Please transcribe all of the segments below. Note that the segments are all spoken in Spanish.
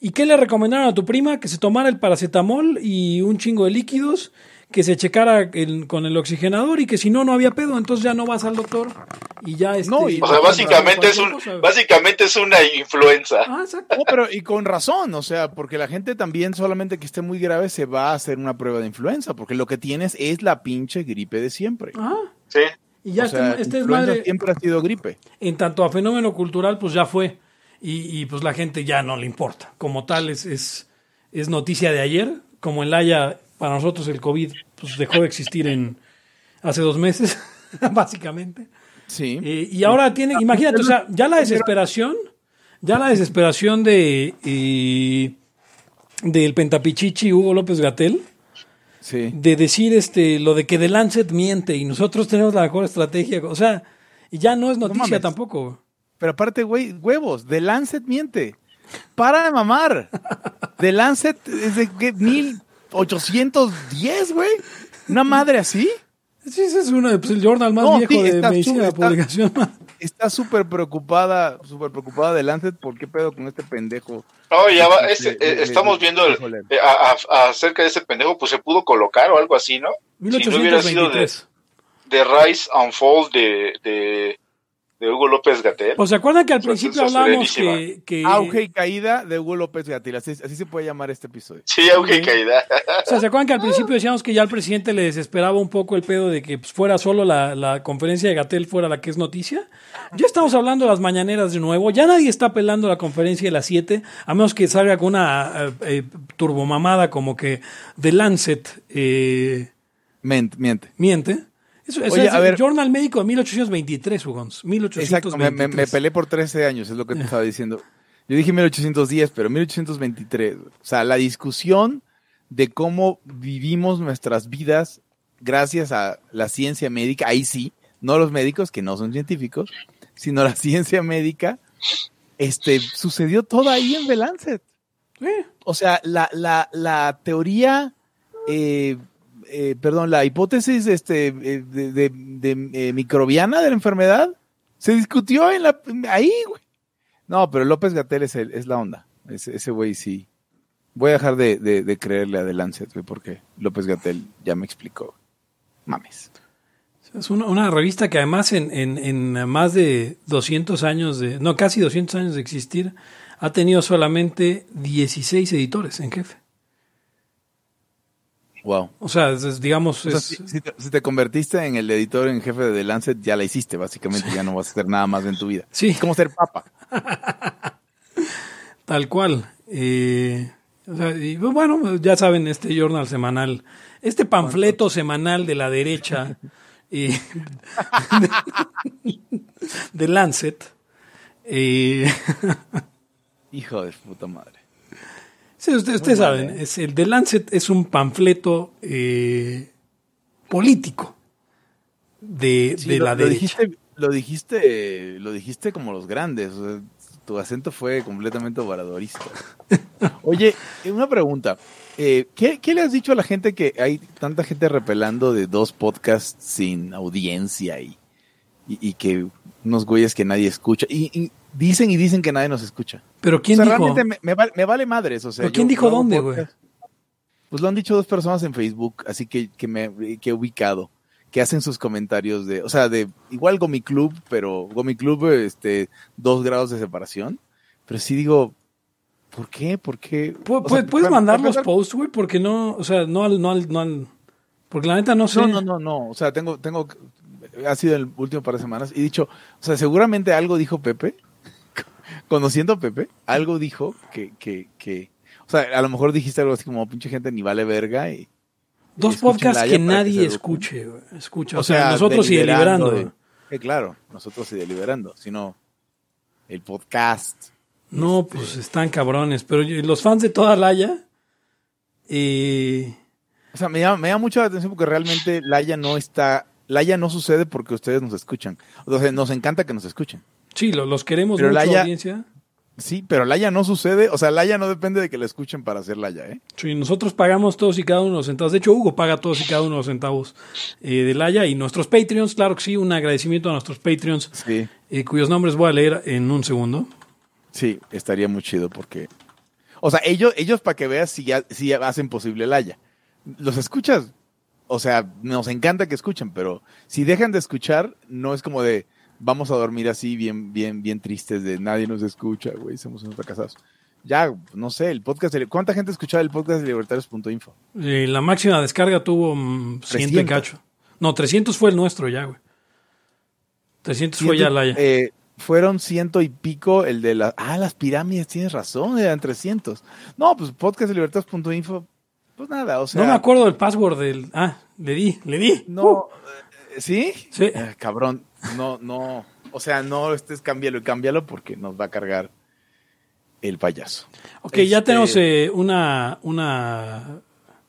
¿Y qué le recomendaron a tu prima? Que se tomara el paracetamol y un chingo de líquidos, que se checara el- con el oxigenador y que si no, no había pedo, entonces ya no vas al doctor y ya este, No, y- O sea, básicamente es, un, cosa. básicamente es una influenza. Ah, exacto. No, pero y con razón, o sea, porque la gente también solamente que esté muy grave se va a hacer una prueba de influenza, porque lo que tienes es la pinche gripe de siempre. Ajá. Sí. Y ya o sea, este, este es madre, siempre ha sido gripe. en tanto a fenómeno cultural, pues ya fue. Y, y, pues la gente ya no le importa. Como tal, es, es, es noticia de ayer. Como en Laia, para nosotros el COVID pues dejó de existir en hace dos meses, básicamente. Sí. Eh, y ahora tiene, imagínate, o sea, ya la desesperación, ya la desesperación de eh, del pentapichichi Hugo López Gatel, sí. de decir este lo de que The Lancet miente y nosotros tenemos la mejor estrategia, o sea, y ya no es noticia tampoco. Pero aparte, güey, huevos, The Lancet miente. Para de mamar. The Lancet es de ¿qué? 1810, güey. Una madre así. Sí, ese es uno pues, el journal más No, viejo sí, de está medicina está- publicación. Está súper preocupada, súper preocupada de Lancet. ¿Por qué pedo con este pendejo? No, ya va, es- De- eh, estamos viendo el- eh, a- a- acerca de ese pendejo, pues se pudo colocar o algo así, ¿no? Si no hubiera sido de, 1823. de Rise and Fall de, de, de Hugo López Gatel. Pues se acuerdan que al principio hablábamos que, Auge y caída de Hugo López Gatil. Así, así se puede llamar este episodio. Sí, auge y caída. O sea, ¿se acuerdan que al principio decíamos que ya al presidente le desesperaba un poco el pedo de que pues, fuera solo la, la conferencia de Gatel fuera la que es noticia? Ya estamos hablando de las mañaneras de nuevo. Ya nadie está pelando la conferencia de las 7, a menos que salga con una eh, eh, turbomamada como que The Lancet eh, Ment- miente. miente. Eso, eso Oye, es a el ver. Journal Médico de 1823, Hugons. 1823. Exacto, me, me, me peleé por 13 años, es lo que te estaba diciendo. Yo dije 1810, pero 1823. O sea, la discusión de cómo vivimos nuestras vidas gracias a la ciencia médica, ahí sí, no los médicos que no son científicos, sino la ciencia médica, este, sucedió todo ahí en The Lancet. Eh, O sea, la, la, la teoría, eh, eh, perdón, la hipótesis este, eh, de, de- eh, microbiana de la enfermedad se discutió en la, ahí, güey. No, pero López Gatel es, es la onda. Ese ese güey sí. Voy a dejar de, de- creerle a The porque López Gatel ya me explicó. Mames. Es una, una revista que además en, en, en más de 200 años de, no, casi 200 años de existir, ha tenido solamente 16 editores en jefe. Wow. O sea, es- digamos, O sea, es- si, si te, si te convertiste en el editor en jefe de The Lancet, ya la hiciste, básicamente. Ya no vas a hacer nada más en tu vida. Sí. Es como ser papa. tal cual. Eh, o sea, y, bueno, ya saben, este journal semanal, este panfleto semanal de la derecha eh, de, de Lancet. eh, Hijo de puta madre. Sí, ustedes ustedes saben, es el The Lancet es un panfleto eh, político de, Sí, de lo, la lo derecha. dijiste, lo dijiste, lo dijiste como los grandes. o sea, tu acento fue completamente obradorístico. Oye, eh, una pregunta. Eh, ¿qué, qué le has dicho a la gente que hay tanta gente repelando de dos podcasts sin audiencia y, y, y que unos güeyes que nadie escucha? Y, y dicen y dicen que nadie nos escucha. Pero ¿quién o sea, dijo? realmente me, me vale, me vale madres. O sea, ¿Pero quién dijo dónde, güey? Pues lo han dicho dos personas en Facebook, así que, que me que he ubicado, que hacen sus comentarios de, o sea, de igual Gomi Club, pero Gomi Club, este, dos grados de separación. Pero sí digo, ¿por qué? ¿Por qué? Pu- O sea, pu- ¿Puedes para- mandar para los posts, güey? Porque no, o sea, no al, no al, no al- porque la neta no sé. No, no, no, no. O sea, tengo, tengo, ha sido el último par de semanas y dicho, o sea, seguramente algo dijo Pepe, conociendo a Pepe, algo dijo que, que, que, o sea, a lo mejor dijiste algo así como pinche gente ni vale verga y, Dos podcasts que nadie escuche. Escucha, o, sea, nosotros y deliberando deliberando. de- eh, claro, nosotros y deliberando, sino el podcast. No, Este- pues están cabrones. Pero los fans de toda Laya, eh, O sea, me llama, me llama mucho la atención porque realmente Laia no está, Laia no sucede porque ustedes nos escuchan. O sea, nos encanta que nos escuchen. Sí, lo- los queremos Pero mucho, audiencia. Sí, pero Laia no sucede, o sea, Laia no depende de que la escuchen para hacer Laia, ¿eh? Sí, nosotros pagamos todos y cada uno de los centavos. De hecho, Hugo paga todos y cada uno de los centavos eh, de Laya. Y nuestros Patreons, claro que sí, un agradecimiento a nuestros Patreons, Sí, eh, cuyos nombres voy a leer en un segundo. sí, estaría muy chido porque, O sea, ellos, ellos para que veas si ya, si ya hacen posible el haya. Los escuchas, o sea, nos encanta que escuchen, pero si dejan de escuchar, no es como de vamos a dormir así bien, bien, bien tristes de nadie nos escucha, güey, somos unos fracasados. Ya, no sé, el podcast, de, ¿cuánta gente escuchaba el podcast de libertarios.info? Eh, la máxima descarga tuvo mm, 100 y cacho. No, 300 fue el nuestro ya, güey. 300 fue ya la ya. Eh, fueron ciento y pico el de las... Ah, las pirámides, tienes razón, eran 300. No, pues podcast de libertarios.info, pues nada, o sea... no me acuerdo del password del... Ah, le di, le di. No, Uh, eh, ¿sí? Sí. Eh, cabrón, no, no, o sea, no estés cámbialo y cámbialo porque nos va a cargar el payaso. ok, ya Este- tenemos eh, una, una...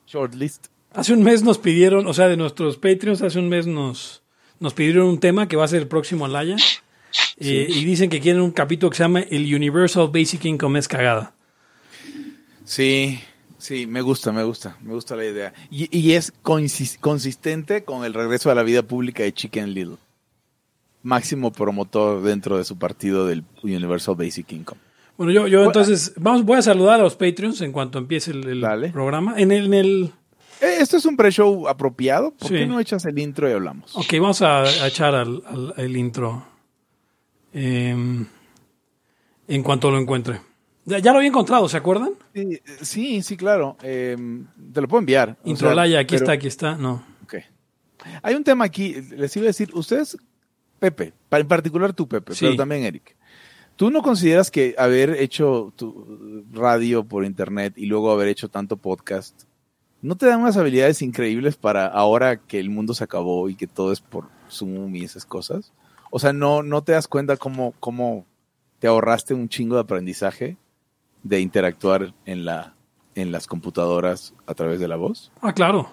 Shortlist. Hace un mes nos pidieron, o sea, de nuestros Patreons, hace un mes nos, nos pidieron un tema que va a ser el próximo Alaya. Eh, y dicen que quieren un capítulo que se llama El Universal Basic Income es cagada. Sí, sí, me gusta, me gusta, me gusta la idea. Y, y es consistente con el regreso a la vida pública de Chicken Little. Máximo promotor dentro de su partido del Universal Basic Income. Bueno, yo, yo entonces, vamos, voy a saludar a los Patreons en cuanto empiece el, programa. En el, en el, Eh, Esto es un pre-show apropiado. ¿Por Sí. qué no echas el intro y hablamos? ok, vamos a, a echar al, al- el intro em, en cuanto lo encuentre. Ya, ya lo había encontrado, ¿se acuerdan? Sí, sí, sí, claro. Eh, te lo puedo enviar. O Intro sea, aquí pero- está, aquí está. No. Ok. Hay un tema aquí, les iba a decir, ustedes, Pepe, en particular tú, Pepe, Sí. pero también Eric, ¿tú no consideras que haber hecho tu radio por internet y luego haber hecho tanto podcast, no te dan unas habilidades increíbles para ahora que el mundo se acabó y que todo es por Zoom y esas cosas? O sea, ¿no, no te das cuenta cómo, cómo te ahorraste un chingo de aprendizaje de interactuar en, la, en las computadoras a través de la voz? Ah, claro.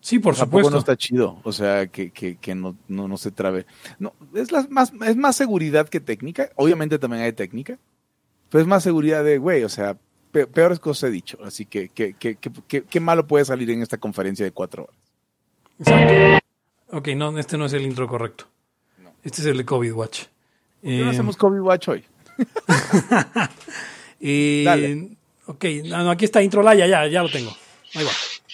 Sí, por Tampoco supuesto. no está chido, o sea, que, que, que no, no, no se trabe. No, es, la, más, es más seguridad que técnica, obviamente también hay técnica, pero es más seguridad de, güey, o sea, pe- peores cosas he dicho, así que ¿qué que, que, malo puede salir en esta conferencia de cuatro horas? Exacto. Ok, no, este no es el intro correcto. Este es el de COVID Watch. ¿Por qué no Eh, hacemos COVID Watch hoy? eh, Dale. ok, no, no, aquí está intro Laya, ya, ya lo tengo. Ahí va.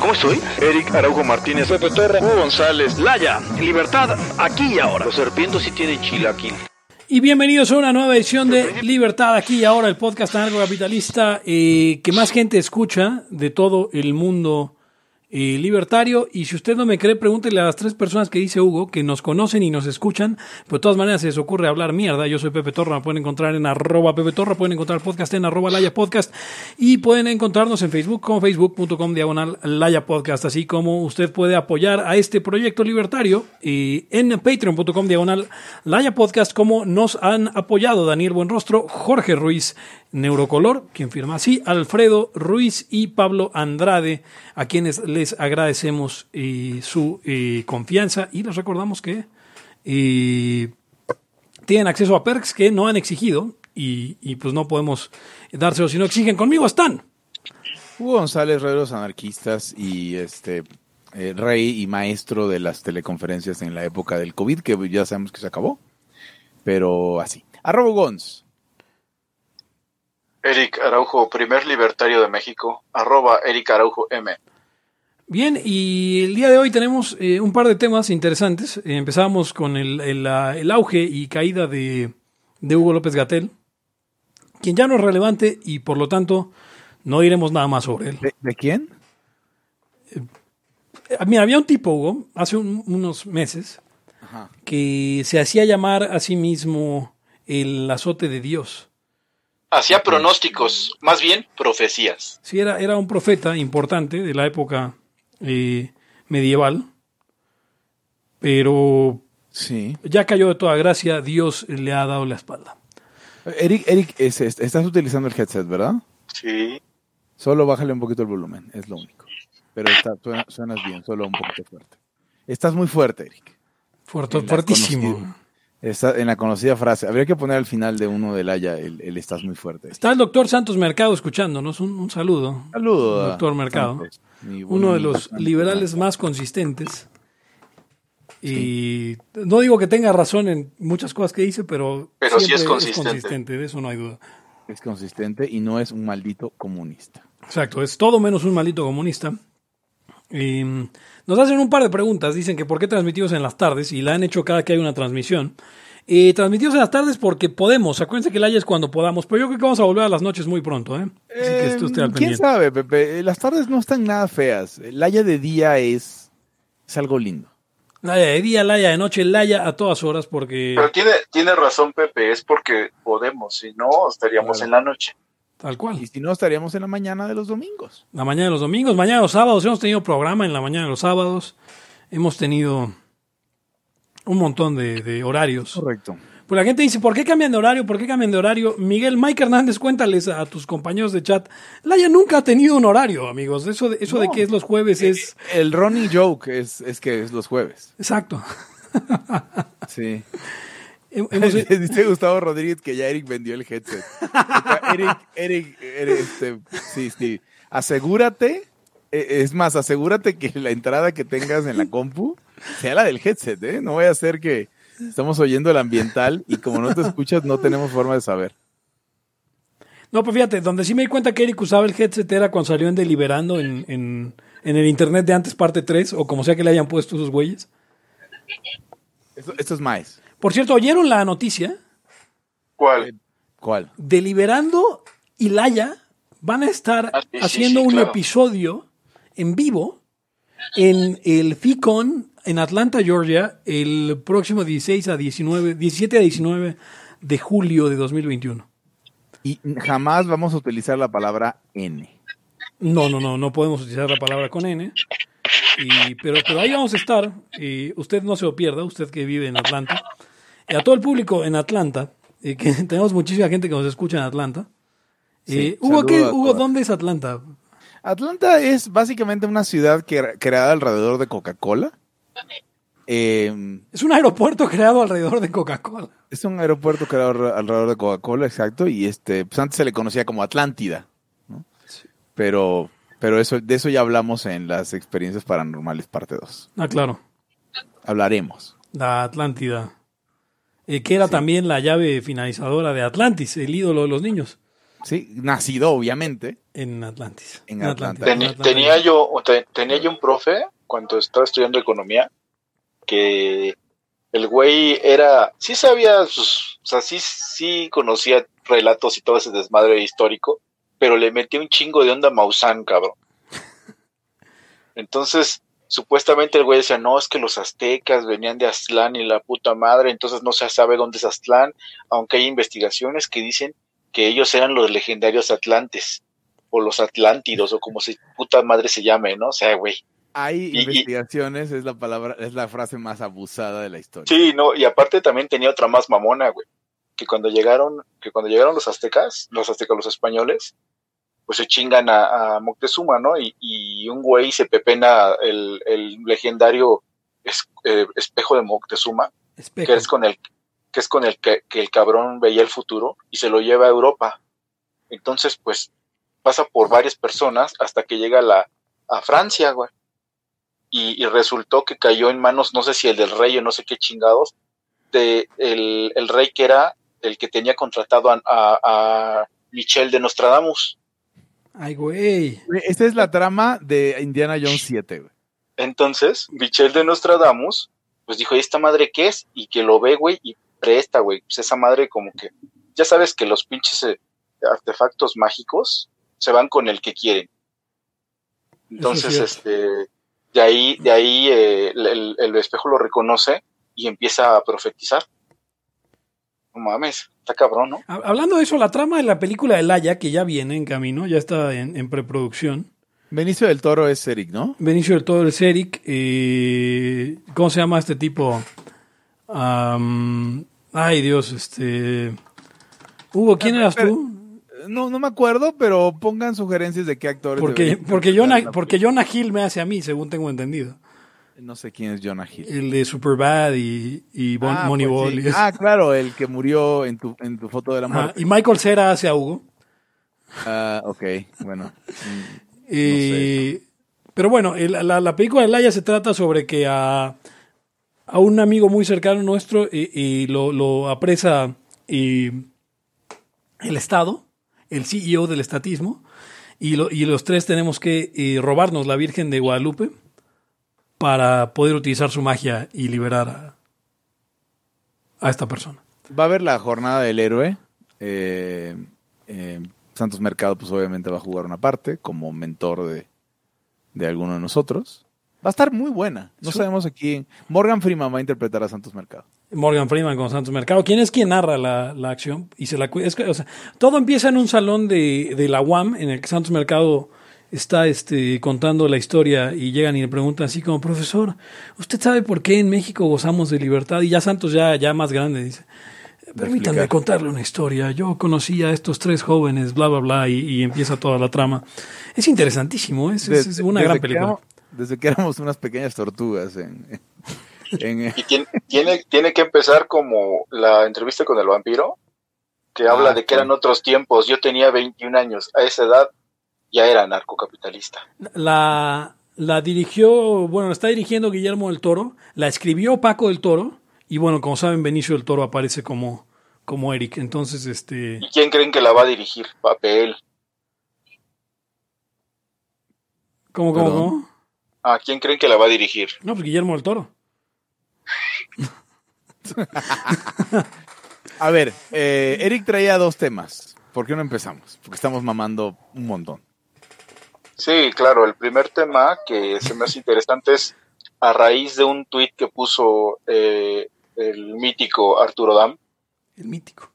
¿Cómo estoy? Eric Araujo Martínez, Pepe Torra, Hugo González, Laya, libertad aquí y ahora. Los serpientes sí tienen chilaquil. Y bienvenidos a una nueva edición de Libertad aquí y ahora, el podcast anarcocapitalista eh, que más gente escucha de todo el mundo libertario. Y si usted no me cree, pregúntele a las tres personas que dice Hugo, que nos conocen y nos escuchan. Pues de todas maneras se les ocurre hablar mierda. Yo soy Pepe Torra, pueden encontrar en arroba Pepe Torra, pueden encontrar podcast en arroba Laya Podcast y pueden encontrarnos en Facebook como facebook.com diagonal Laya Podcast, así como usted puede apoyar a este proyecto libertario eh, en patreon.com diagonal Laya Podcast, como nos han apoyado Daniel Buenrostro, Jorge Ruiz, Neurocolor, quien firma así, Alfredo Ruiz y Pablo Andrade, a quienes les agradecemos eh, su eh, confianza y les recordamos que eh, tienen acceso a perks que no han exigido y, pues no podemos dárselos si no exigen. Conmigo están. Hugo González, rey de los anarquistas y este rey y maestro de las teleconferencias en la época del COVID, que ya sabemos que se acabó, pero así. Arroba Gonz. Eric Araujo, primer libertario de México, arroba Eric Araujo M. Bien, y el día de hoy tenemos eh, un par de temas interesantes. Eh, empezamos con el, el, auge y caída de, de Hugo López Gatel, quien ya no es relevante y por lo tanto no diremos nada más sobre él. ¿De, de quién? Eh, Mira, había un tipo, Hugo, hace un- unos meses, Ajá. que se hacía llamar a sí mismo el azote de Dios. Hacía pronósticos, más bien profecías. Sí, era, era un profeta importante de la época eh, medieval, pero Sí. ya cayó de toda gracia, Dios le ha dado la espalda. Eric, Eric es- es- estás utilizando el headset, ¿verdad? Sí. Solo bájale un poquito el volumen, es lo único. Pero está, suena- suenas bien, solo un poquito fuerte. Estás muy fuerte, Eric. Fuerte, fuertísimo. Está en la conocida frase. Habría que poner al final de uno del Haya el, el estás muy fuerte. Está el doctor Santos Mercado escuchándonos. Un, un saludo. Saludo, Doctor Mercado. Santos, Uno de los Santos. liberales más consistentes. Y no digo que tenga razón en muchas cosas que dice, pero, Pero sí siempre es consistente. de eso no hay duda. Es consistente y no es un maldito comunista. Exacto, es todo menos un maldito comunista. Y, mm, nos hacen un par de preguntas. Dicen que por qué transmitimos en las tardes y la han hecho cada que hay una transmisión. Eh, transmitimos en las tardes porque podemos. Acuérdense que la es cuando podamos, pero yo creo que vamos a volver a las noches muy pronto. ¿eh? Así que esté al Eh, ¿Quién pendiente. sabe, Pepe? Las tardes no están nada feas. El Haya de día es, es algo lindo. Laya de día, laya de noche, laya a todas horas porque Pero tiene, tiene razón Pepe, es porque podemos, si no estaríamos Claro. en la noche. Tal cual. Y si no, estaríamos en la mañana de los domingos. La mañana de los domingos, mañana de los sábados, hemos tenido programa en la mañana de los sábados, hemos tenido un montón de, de horarios. Correcto. Pues la gente dice, ¿por qué cambian de horario? ¿Por qué cambian de horario? Miguel, Mike Hernández, cuéntales a tus compañeros de chat. Laya nunca ha tenido un horario, amigos. Eso de, eso de que es los jueves es... El Ronnie joke es, es que es los jueves. Exacto. Sí. Hem- hemos- Dice Gustavo Rodríguez que ya Eric vendió el headset. Eric, Eric, Eric, este, sí, sí. Asegúrate, eh, es más, asegúrate que la entrada que tengas en la compu sea la del headset, ¿eh? No vaya a ser que estamos oyendo el ambiental y como no te escuchas no tenemos forma de saber. No, pues fíjate, donde sí me di cuenta que Eric usaba el headset era cuando salió en Deliberando en, en, en el internet de antes, parte 3, o como sea que le hayan puesto esos güeyes. Esto, esto es más. Por cierto, ¿oyeron la noticia? ¿Cuál? ¿Cuál? Deliberando y Laya van a estar Ah, sí, sí, haciendo sí, un claro. episodio en vivo en el FICON en Atlanta, Georgia, el próximo 16 a 19, 17 a 19 de julio de 2021. Y jamás vamos a utilizar la palabra N. No, no, no, no podemos utilizar la palabra con N. Y, pero, pero ahí vamos a estar. Y usted no se lo pierda, usted que vive en Atlanta. Y a todo el público en Atlanta, eh, que tenemos muchísima gente que nos escucha en Atlanta. Sí, Eh, Hugo, ¿qué- Hugo. ¿dónde es Atlanta? Atlanta es básicamente una ciudad que, creada alrededor de Coca-Cola. Eh, Es un aeropuerto creado alrededor de Coca-Cola. es un aeropuerto creado alre- alrededor de Coca-Cola, exacto, y este, pues antes se le conocía como Atlántida, ¿no? Pero, pero eso, de eso ya hablamos en las experiencias paranormales parte 2. Ah, claro. Hablaremos. La Atlántida. Eh, que era también la llave finalizadora de Atlantis, el ídolo de los niños. Sí, nacido obviamente. En Atlantis. En Atlanta. Ten- En Atlanta. tenía yo te- tenía yo un profe cuando estaba estudiando economía que el güey era sí sabía sus, o sea sí sí conocía relatos y todo ese desmadre histórico pero le metía un chingo de onda a Maussan cabrón entonces supuestamente el güey decía no es que los aztecas venían de Aztlán y la puta madre entonces no se sabe dónde es Aztlán aunque hay investigaciones que dicen que ellos eran los legendarios atlantes o los atlántidos o como se puta madre se llame, ¿no? O sea, güey. Hay y- investigaciones, es la palabra, es la frase más abusada de la historia. Sí, no, y aparte también tenía otra más mamona, güey. Que cuando llegaron, que cuando llegaron los aztecas, los aztecas, los españoles, pues se chingan a, a Moctezuma, ¿no? Y, y un güey se pepena el, el legendario es- eh, espejo de Moctezuma, Espejo. que es con el que es con el que, que el cabrón veía el futuro y se lo lleva a Europa. Entonces, pues pasa por varias personas hasta que llega a la a Francia, güey. Y, y resultó que cayó en manos, no sé si el del rey o no sé qué chingados, de el, el rey que era el que tenía contratado a, a, a Michel de Nostradamus. Ay, güey. Esta es la trama de Indiana Jones 7, güey. Entonces, Michel de Nostradamus, pues dijo, ¿y esta madre qué es? Y que lo ve, güey, y presta, güey. Pues esa madre como que, ya sabes que los pinches eh, artefactos mágicos se van con el que quieren. Entonces, este, De ahí, de ahí eh, el- el espejo lo reconoce y empieza a profetizar. No mames, está cabrón, ¿no? Ha- Hablando de eso, la trama de la película de Laia, que ya viene en camino, ya está en, en preproducción. Benicio del Toro es Eric, ¿no? Benicio del Toro es Eric. eh, ¿Cómo se llama este tipo? Am, ay, Dios, este. Hugo, ¿quién eras tú? No, no me acuerdo, pero pongan sugerencias de qué actores. Porque, porque, Jonah, porque Jonah Hill me hace a mí, según tengo entendido. No sé quién es Jonah Hill. El de Superbad y, y Bon- Ah, pues Moneyball. sí. y eso. Ah, claro, el que murió en tu, en tu foto de la muerte. y Michael Cera hace a Hugo. Ah, ok, bueno. Pero bueno, el- la, la película de Laia se trata sobre que a, a un amigo muy cercano nuestro eh, lo, lo apresa el Estado, el CEO del estatismo, y, lo- y los tres tenemos que eh, robarnos la Virgen de Guadalupe para poder utilizar su magia y liberar a, a esta persona. Va a haber la jornada del héroe. Eh, eh, Santos Mercado, pues obviamente va a jugar una parte como mentor de, de alguno de nosotros. Va a estar muy buena. No sabemos aquí. Morgan Freeman va a interpretar a Santos Mercado. Morgan Freeman con Santos Mercado, ¿quién es quien narra la, la acción? Y se la es que, o sea, todo empieza en un salón de, de la UAM en el que Santos Mercado está este, contando la historia y llegan y le preguntan así como, profesor, ¿usted sabe por qué en México gozamos de libertad? Y ya Santos ya, ya más grande dice, permítanme explicar. contarle una historia. Yo conocí a estos tres jóvenes, bla, bla, bla, y, y empieza toda la trama. Es interesantísimo, es, una gran película. éramos- desde que éramos unas pequeñas tortugas en, Y tiene, tiene, tiene que empezar como la entrevista con el vampiro, que habla Ah, de que eran otros tiempos. Yo tenía 21 años. A esa edad ya era narcocapitalista. La, la dirigió, bueno, la está dirigiendo Guillermo del Toro, la escribió Paco del Toro, y bueno, como saben, Benicio del Toro aparece como, como Eric. Entonces, este. ¿Y quién creen que la va a dirigir? Papel. ¿Cómo, cómo, Perdón. cómo? ¿A quién creen que la va a dirigir? No, pues Guillermo del Toro. A ver, eh, Eric traía dos temas. ¿Por qué no empezamos? Porque estamos mamando un montón. Sí, claro. El primer tema que se me hace interesante es a raíz de un tuit que puso eh, el mítico Arturo Dam, El mítico.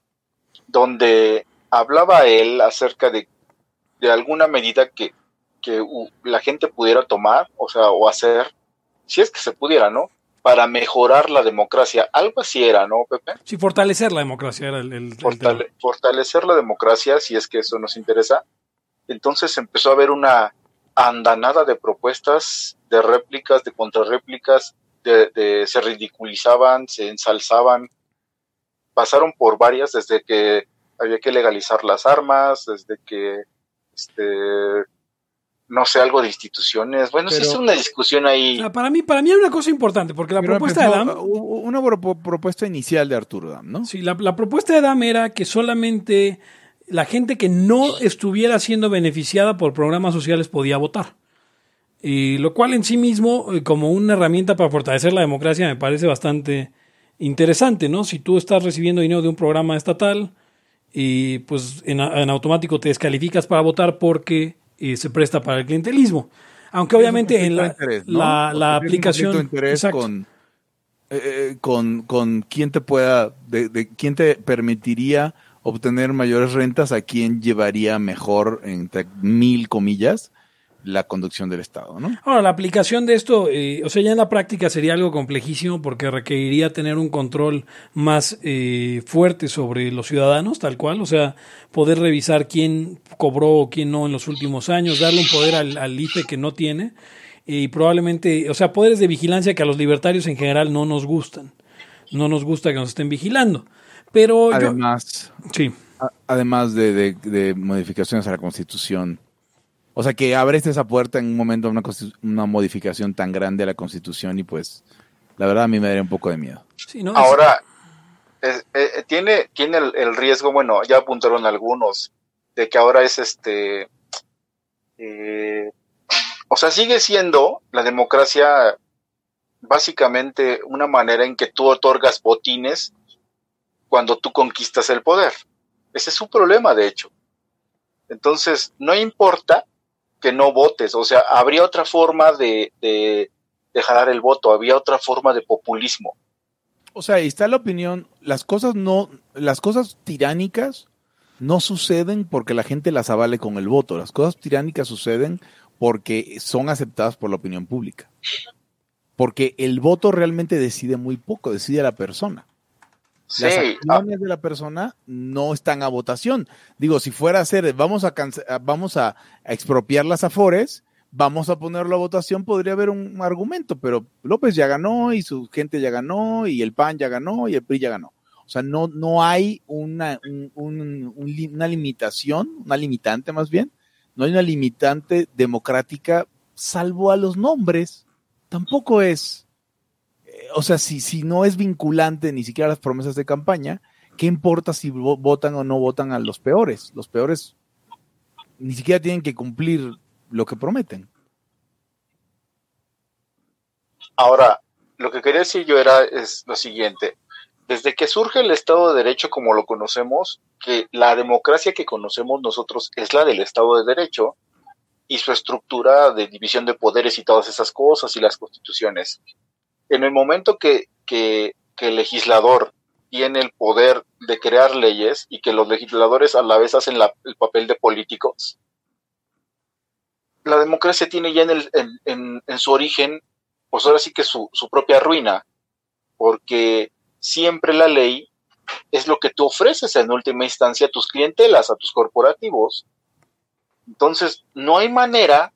donde hablaba él acerca de, de alguna medida que, que la gente pudiera tomar, o sea, o hacer, si es que se pudiera, ¿no? Para mejorar la democracia. Algo así era, ¿no, Pepe? Sí, fortalecer la democracia era el, el- el Fortale- tema. fortalecer la democracia, si es que eso nos interesa. Entonces empezó a haber una andanada de propuestas, de réplicas, de contrarréplicas, de, de- se ridiculizaban, se ensalzaban, pasaron por varias desde que había que legalizar las armas, desde que, este, no sé, algo de instituciones. Bueno, sí Pero- es una discusión ahí. O sea, para mí, para mí hay una cosa importante, porque la Pero propuesta de Adam. Una propuesta inicial de Arturo Dam, ¿no? Sí, la, la propuesta de Adam era que solamente la gente que no estuviera siendo beneficiada por programas sociales podía votar. Y lo cual en sí mismo, eh, como una herramienta para fortalecer la democracia, me parece bastante interesante, ¿no? Si tú estás recibiendo dinero de un programa estatal y pues en, automático te descalificas para votar porque eh, se presta para el clientelismo. Aunque obviamente en la, aplicación... con, eh, eh, con, con quién te pueda, de, de quién te permitiría obtener mayores rentas, a quién llevaría mejor, entre mil comillas, la conducción del Estado, ¿no? Ahora, la aplicación de esto, eh, o sea, ya en la práctica sería algo complejísimo porque requeriría tener un control más eh, fuerte sobre los ciudadanos, tal cual, o sea, poder revisar quién cobró o quién no en los últimos años, darle un poder al, al IFE que no tiene y probablemente, o sea, poderes de vigilancia que a los libertarios en general no nos gustan, no nos gusta que nos estén vigilando. Pero yo, Además, sí, a- además de, de- de modificaciones a la Constitución. O sea, que abres esa puerta en un momento a una, una modificación tan grande a la Constitución y pues, la verdad a mí me daría un poco de miedo. sí, ¿no? Ahora, es- eh, tiene, tiene el, el riesgo, bueno, ya apuntaron algunos, de que ahora es este, eh, o sea, sigue siendo la democracia básicamente una manera en que tú otorgas botines cuando tú conquistas el poder. Ese es su problema, de hecho. Entonces, no importa que no votes. O sea, habría otra forma de, de, de jalar el voto, había otra forma de populismo. O sea, ahí está la opinión. Las cosas no, las cosas tiránicas no suceden porque la gente las avale con el voto. Las cosas tiránicas suceden porque son aceptadas por la opinión pública. Porque el voto realmente decide muy poco, decide la persona. Sí, Las ah, acciones de la persona no están a votación. Digo, si fuera a hacer, vamos a, vamos a, expropiar las afores, vamos a ponerlo a votación, podría haber un argumento, pero López ya ganó y su gente ya ganó y el PAN ya ganó y el PRI ya ganó. O sea, no, no hay una, un- un- un li- una limitación, una limitante más bien, no hay una limitante democrática salvo a los nombres. Tampoco es o sea, si, si no es vinculante ni siquiera las promesas de campaña, ¿qué importa si vo- votan o no votan a los peores? Los peores ni siquiera tienen que cumplir lo que prometen. Ahora, lo que quería decir yo era es lo siguiente. Desde que surge el Estado de Derecho como lo conocemos, que la democracia que conocemos nosotros es la del Estado de Derecho y su estructura de división de poderes y todas esas cosas y las constituciones. En el momento que, que, que el legislador tiene el poder de crear leyes y que los legisladores a la vez hacen el papel de políticos, la democracia tiene ya en, el, en, en- en su origen pues ahora sí que su, su propia ruina, porque siempre la ley es lo que tú ofreces en última instancia a tus clientelas, a tus corporativos. Entonces, no hay manera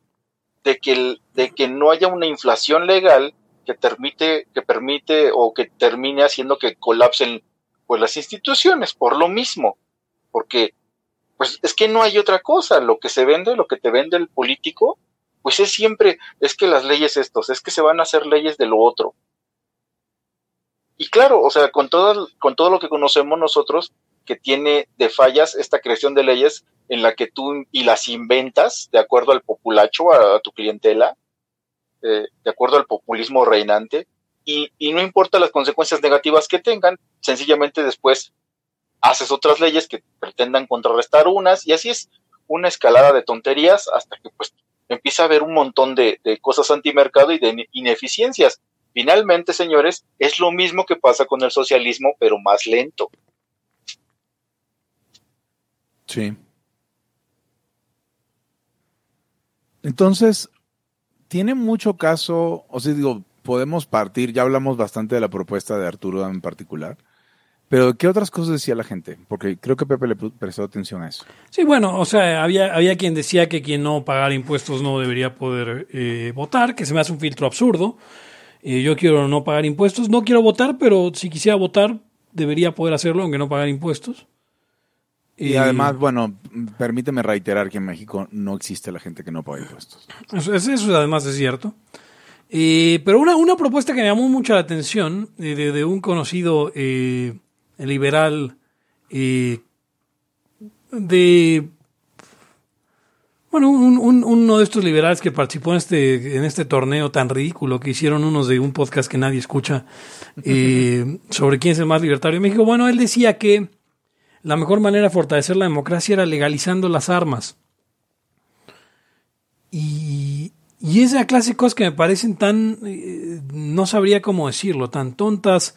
de que, el- de que no haya una inflación legal que permite, que permite o que termine haciendo que colapsen pues las instituciones por lo mismo, porque pues es que no hay otra cosa, lo que se vende, lo que te vende el político, pues es siempre, es que las leyes estos, es que se van a hacer leyes de lo otro. Y claro, o sea, con todo, con todo lo que conocemos nosotros, que tiene de fallas esta creación de leyes en la que tú y las inventas de acuerdo al populacho, a, a tu clientela, eh, de acuerdo al populismo reinante, y, y no importa las consecuencias negativas que tengan, sencillamente después haces otras leyes que pretendan contrarrestar unas, y así es una escalada de tonterías hasta que pues empieza a haber un montón de, de cosas antimercado y de ine- ineficiencias. Finalmente, señores, es lo mismo que pasa con el socialismo, pero más lento. Sí. Entonces, tiene mucho caso, o sea, digo, podemos partir, ya hablamos bastante de la propuesta de Arturo en particular, pero ¿qué otras cosas decía la gente? Porque creo que Pepe le prestó atención a eso. Sí, bueno, o sea, había, había quien decía que quien no pagara impuestos no debería poder eh, votar, que se me hace un filtro absurdo. Eh, yo quiero no pagar impuestos, no quiero votar, pero si quisiera votar, debería poder hacerlo, aunque no pagar impuestos. Y además, bueno, permíteme reiterar que en México no existe la gente que no paga impuestos. Eso, eso- además es cierto. Eh, pero una, una propuesta que me llamó mucho la atención eh, de, de un conocido eh, liberal eh, de bueno un- un- uno de estos liberales que participó en este en este torneo tan ridículo que hicieron unos de un podcast que nadie escucha eh, sobre quién es el más libertario en México bueno él decía que la mejor manera de fortalecer la democracia era legalizando las armas y, y esa clase de cosas que me parecen tan, eh, no sabría cómo decirlo, tan tontas,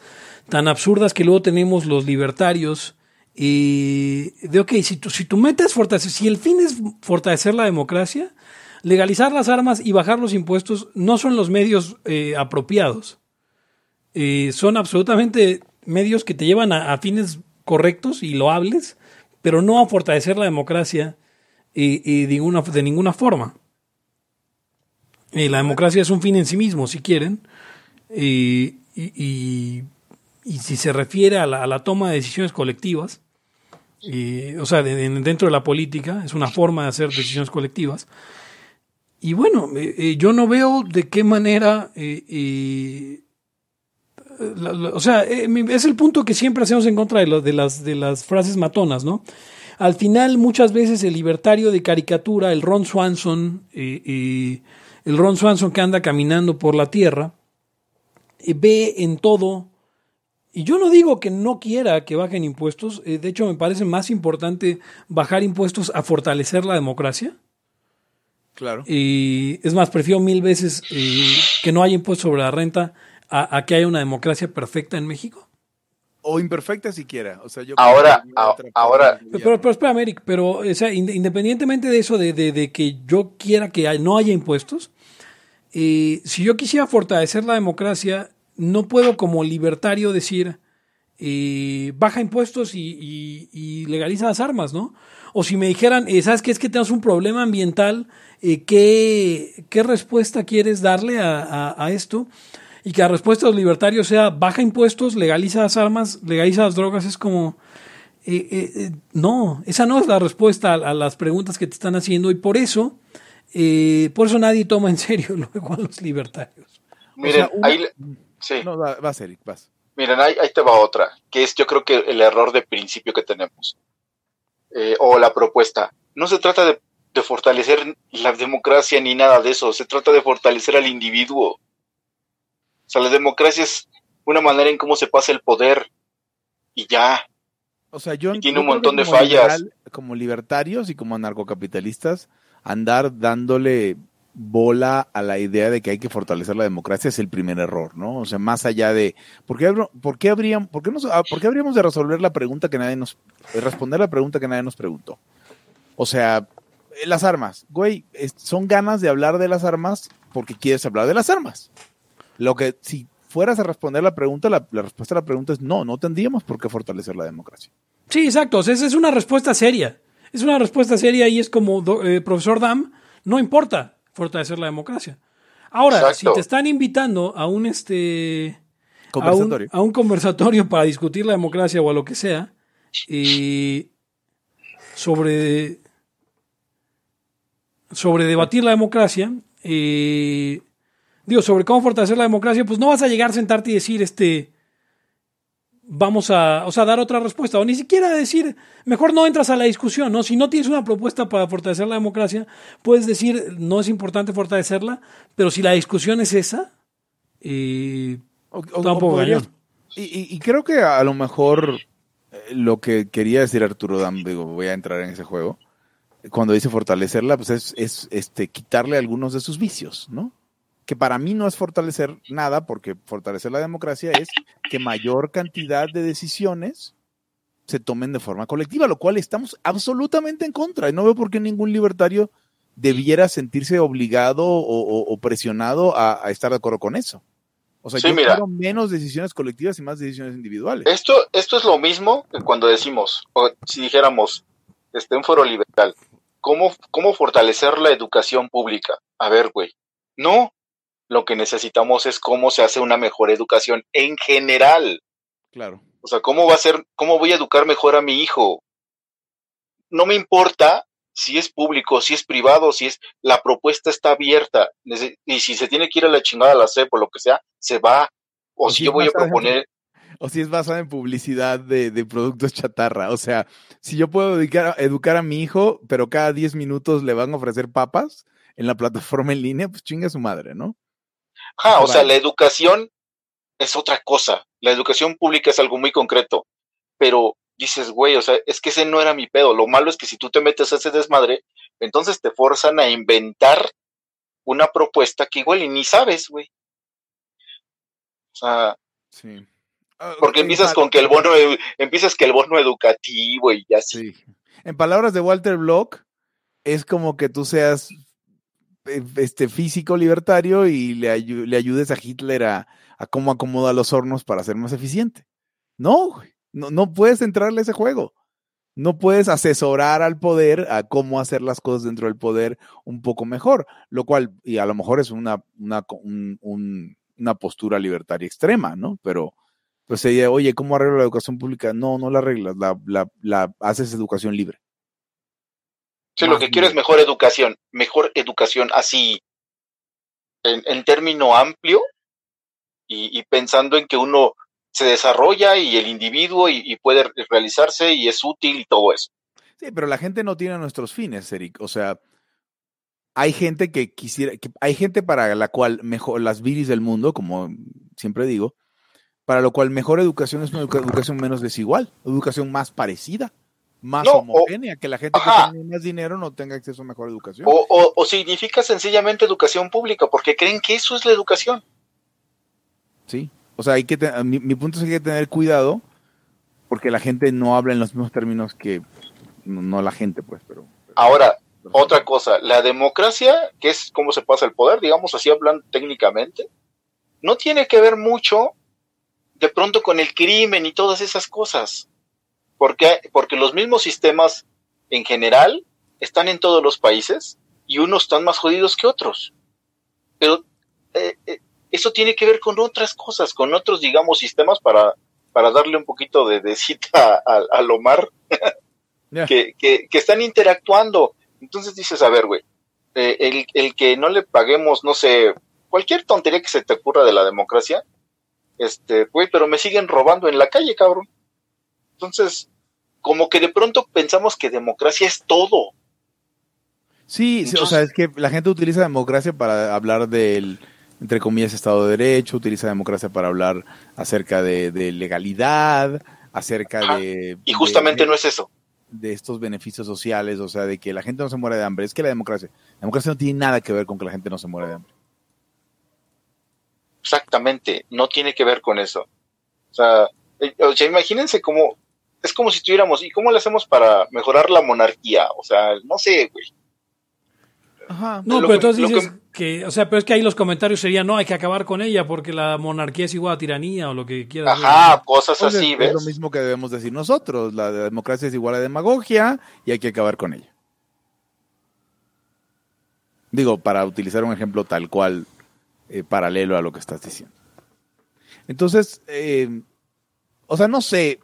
tan absurdas que luego tenemos los libertarios. Y de, ok, si tu, si tu meta es fortalecer, si el fin es fortalecer la democracia, legalizar las armas y bajar los impuestos no son los medios eh, apropiados. Eh, son absolutamente medios que te llevan a fines correctos y loables, pero no a fortalecer la democracia eh, de, ninguna, forma. Eh, la democracia es un fin en sí mismo, si quieren. Y, y- y si se refiere a la, toma de decisiones colectivas, o sea, de- de- dentro de la política, es una forma de hacer decisiones colectivas. Y bueno, eh, eh, yo no veo de qué manera, eh, la- la- o sea, eh, es el punto que siempre hacemos en contra de, lo- de las, de las frases matonas, ¿no? Al final, muchas veces el libertario de caricatura, el Ron Swanson, eh, eh, el Ron Swanson que anda caminando por la tierra, eh, ve en todo, y yo no digo que no quiera que bajen impuestos, de hecho me parece más importante bajar impuestos a fortalecer la democracia. Claro. Y es más, prefiero mil veces que no haya impuesto sobre la renta a, a que haya una democracia perfecta en México. O imperfecta siquiera. O sea, yo Ahora, ahora- Pero, pero, pero espérame, Eric, pero o sea, ind- independientemente de eso, de, de- de que yo quiera que hay- no haya impuestos, eh, si yo quisiera fortalecer la democracia, no puedo como libertario decir eh, baja impuestos y, y- y legaliza las armas, ¿no? O si me dijeran, eh, ¿sabes qué? Es que tenemos un problema ambiental, eh, ¿qué, qué respuesta quieres darle a, a- a esto? Y que la respuesta de los libertarios sea baja impuestos, legaliza las armas, legaliza las drogas, es como... Eh, eh, eh, no, esa no es la respuesta a, a las preguntas que te están haciendo y por eso, eh, por eso nadie toma en serio luego a los libertarios. Miren, una- ahí, sí, No, va- vas, Eric, vas. miren, ahí, ahí te va otra, que es yo creo que el error de principio que tenemos, Eh, o la propuesta. No se trata de, de fortalecer la democracia ni nada de eso, se trata de fortalecer al individuo. O sea, la democracia es una manera en cómo se pasa el poder y ya. O sea, yo Y tiene un montón de como fallas. liberal- como libertarios y como anarcocapitalistas, andar dándole bola a la idea de que hay que fortalecer la democracia es el primer error, ¿no? O sea, más allá de ¿por qué, por qué habrían, por qué nos- ah, por qué habríamos de resolver la pregunta que nadie nos de responder la pregunta que nadie nos preguntó? O sea, las armas, güey, son ganas de hablar de las armas porque quieres hablar de las armas. Lo que si fueras a responder la pregunta, la, la respuesta a la pregunta es no, no tendríamos por qué fortalecer la democracia. Sí, exacto, o sea, esa es una respuesta seria. Es una respuesta seria y es como, do- eh, profesor Dam, no importa fortalecer la democracia. Ahora, Exacto. si te están invitando a un este a un, Conversatorio. a un conversatorio para discutir la democracia o a lo que sea, y sobre, sobre debatir la democracia, eh, digo, sobre cómo fortalecer la democracia, pues no vas a llegar a sentarte y decir, este, vamos a, o sea, dar otra respuesta, o ni siquiera decir, mejor no entras a la discusión, ¿no? Si no tienes una propuesta para fortalecer la democracia, puedes decir, no es importante fortalecerla, pero si la discusión es esa, eh, O- o- Está un o podrías- y- y creo que a lo mejor eh, lo que quería decir Arturo Dam, digo, voy a entrar en ese juego, cuando dice fortalecerla, pues es, es, este, quitarle algunos de sus vicios, ¿no? Que para mí no es fortalecer nada, porque fortalecer la democracia es que mayor cantidad de decisiones se tomen de forma colectiva, lo cual estamos absolutamente en contra. Y no veo por qué ningún libertario debiera sentirse obligado o, o- o presionado a, a estar de acuerdo con eso. O sea, Sí, yo mira. quiero menos decisiones colectivas y más decisiones individuales. Esto, esto es lo mismo que cuando decimos, o si dijéramos, este, un foro liberal, ¿cómo, ¿cómo fortalecer la educación pública? A ver, güey, no, lo que necesitamos es cómo se hace una mejor educación en general. Claro. O sea, ¿cómo va a ser, cómo voy a educar mejor a mi hijo? No me importa si es público, si es privado, si es, la propuesta está abierta. Y si se tiene que ir a la chingada a la CEP o lo que sea, se va. O, O si yo voy a proponer, O si es basada en publicidad de, de productos chatarra. O sea, si yo puedo educar, educar a mi hijo, pero cada 10 minutos le van a ofrecer papas en la plataforma en línea, pues chinga su madre, ¿no? Ajá, o Vale. sea, la educación es otra cosa. La educación pública es algo muy concreto. Pero dices, güey, o sea, es que ese no era mi pedo. Lo malo es que si tú te metes a ese desmadre, entonces te forzan a inventar una propuesta que igual y ni sabes, güey. O sea, Sí. Ah, porque empiezas con que el bono, empiezas que el bono educativo y así. Sí. En palabras de Walter Block, es como que tú seas este físico libertario y le, ayu- le ayudes a Hitler a, cómo acomoda los hornos para ser más eficiente. No, no, no puedes entrarle a ese juego. No puedes asesorar al poder a cómo hacer las cosas dentro del poder un poco mejor, lo cual, y a lo mejor es una, una, un- un- una postura libertaria extrema, ¿no? Pero, pues sería, oye, ¿cómo arreglo la educación pública? No, no la arreglas, la, la, la haces educación libre. Sí, lo que quiero es mejor educación, mejor educación así, en, en término amplio y, y pensando en que uno se desarrolla y el individuo y, y puede realizarse y es útil y todo eso. Sí, pero la gente no tiene nuestros fines, Eric. O sea, hay gente que quisiera, que hay gente para la cual mejor, las viris del mundo, como siempre digo, para lo cual mejor educación es una educa- educación menos desigual, educación más parecida. Más No, o- homogénea, que la gente Ajá. que tiene más dinero no tenga acceso a mejor educación. O, o- o significa sencillamente educación pública, porque creen que eso es la educación. Sí. O sea, hay que te- mi, mi punto es que hay que tener cuidado porque la gente no habla en los mismos términos que no, no la gente, pues, pero. Ahora, otra cosa, la democracia, que es cómo se pasa el poder, digamos así hablando técnicamente, no tiene que ver mucho de pronto con el crimen y todas esas cosas. Porque, porque los mismos sistemas en general están en todos los países y unos están más jodidos que otros. Pero eh, eh, eso tiene que ver con otras cosas, con otros, digamos, sistemas para, para darle un poquito de, de cita al al Omar que, que están interactuando. Entonces dices, a ver, güey, eh, el, el que no le paguemos, no sé, cualquier tontería que se te ocurra de la democracia, este, güey, pero me siguen robando en la calle, cabrón. Entonces, como que de pronto pensamos que democracia es todo. Sí, sí, o sea, es que la gente utiliza democracia para hablar del, entre comillas, Estado de Derecho, utiliza democracia para hablar acerca de, de legalidad, acerca Ajá. de... Y justamente de- no es eso. de estos beneficios sociales, o sea, de que la gente no se muere de hambre. Es que la democracia, la democracia no tiene nada que ver con que la gente no se muere de hambre. Exactamente, no tiene que ver con eso. O sea, eh, o sea, imagínense cómo, es como si tuviéramos, ¿y cómo le hacemos para mejorar la monarquía? O sea, no sé, güey. Ajá. No, Lo pero que- entonces dices que... o sea, pero es que ahí los comentarios serían, no, hay que acabar con ella porque la monarquía es igual a tiranía o lo que quieras. Ajá, cosas así, es, ¿ves? es lo mismo que debemos decir nosotros. La democracia es igual a demagogia y hay que acabar con ella. Digo, para utilizar un ejemplo tal cual, eh, paralelo a lo que estás diciendo. Entonces, eh, o sea, no sé,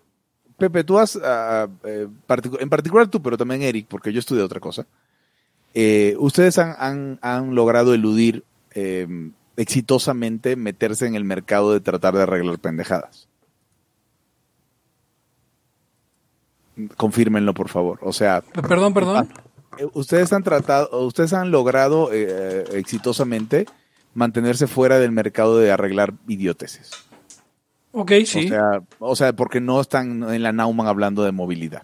Pepe, tú has, ah, eh, particu- en particular tú, pero también Eric, porque yo estudié otra cosa, eh, ustedes han, han- han logrado eludir eh, exitosamente meterse en el mercado de tratar de arreglar pendejadas. Confírmenlo, por favor. O sea, Perdón, perdón. eh, ustedes han tratado, ustedes han logrado exitosamente mantenerse fuera del mercado de arreglar idioteces. Ok, sí. O sea, o sea, porque no están en la Nauman hablando de movilidad,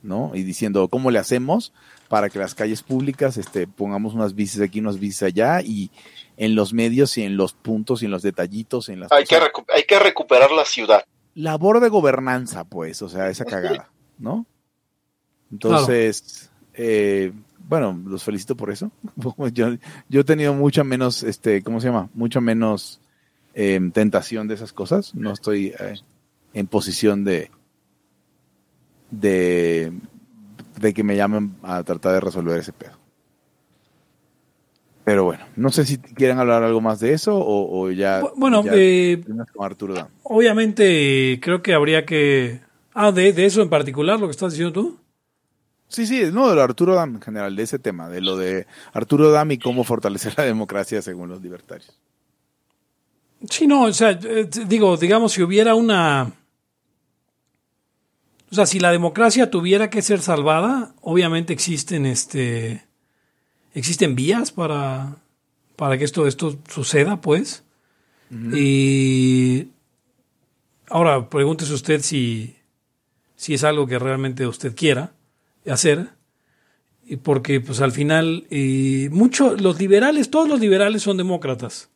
¿no? Y diciendo cómo le hacemos para que las calles públicas este, pongamos unas bicis aquí, unas bicis allá, y en los medios y en los puntos y en los detallitos, en las Hay que, cosas. hay que recuperar la ciudad. labor de gobernanza, pues, o sea, esa cagada, ¿no? Entonces, eh, bueno, los felicito por eso. yo, yo he tenido mucha menos, este, ¿cómo se llama? Mucha menos eh, tentación de esas cosas. No estoy eh, en posición de, de, de que me llamen a tratar de resolver ese pedo. Pero bueno, no sé si quieren hablar algo más de eso o, o ya. Bu- bueno, ya eh, con Arturo. Obviamente, eh, creo que habría que. Ah, de, de eso en particular, lo que estás diciendo tú. Sí, sí, no, de lo de Arturo Dam en general, de ese tema, de lo de Arturo Dam y cómo fortalecer la democracia según los libertarios. Sí, no, o sea, eh, digo, digamos, si hubiera una. O sea, si la democracia tuviera que ser salvada, obviamente existen este. Existen vías para, para que esto, esto suceda, pues. Y. Ahora, pregúntese usted si, si es algo que realmente usted quiera hacer. Y porque, pues al final, eh, mucho, los liberales, todos los liberales son demócratas.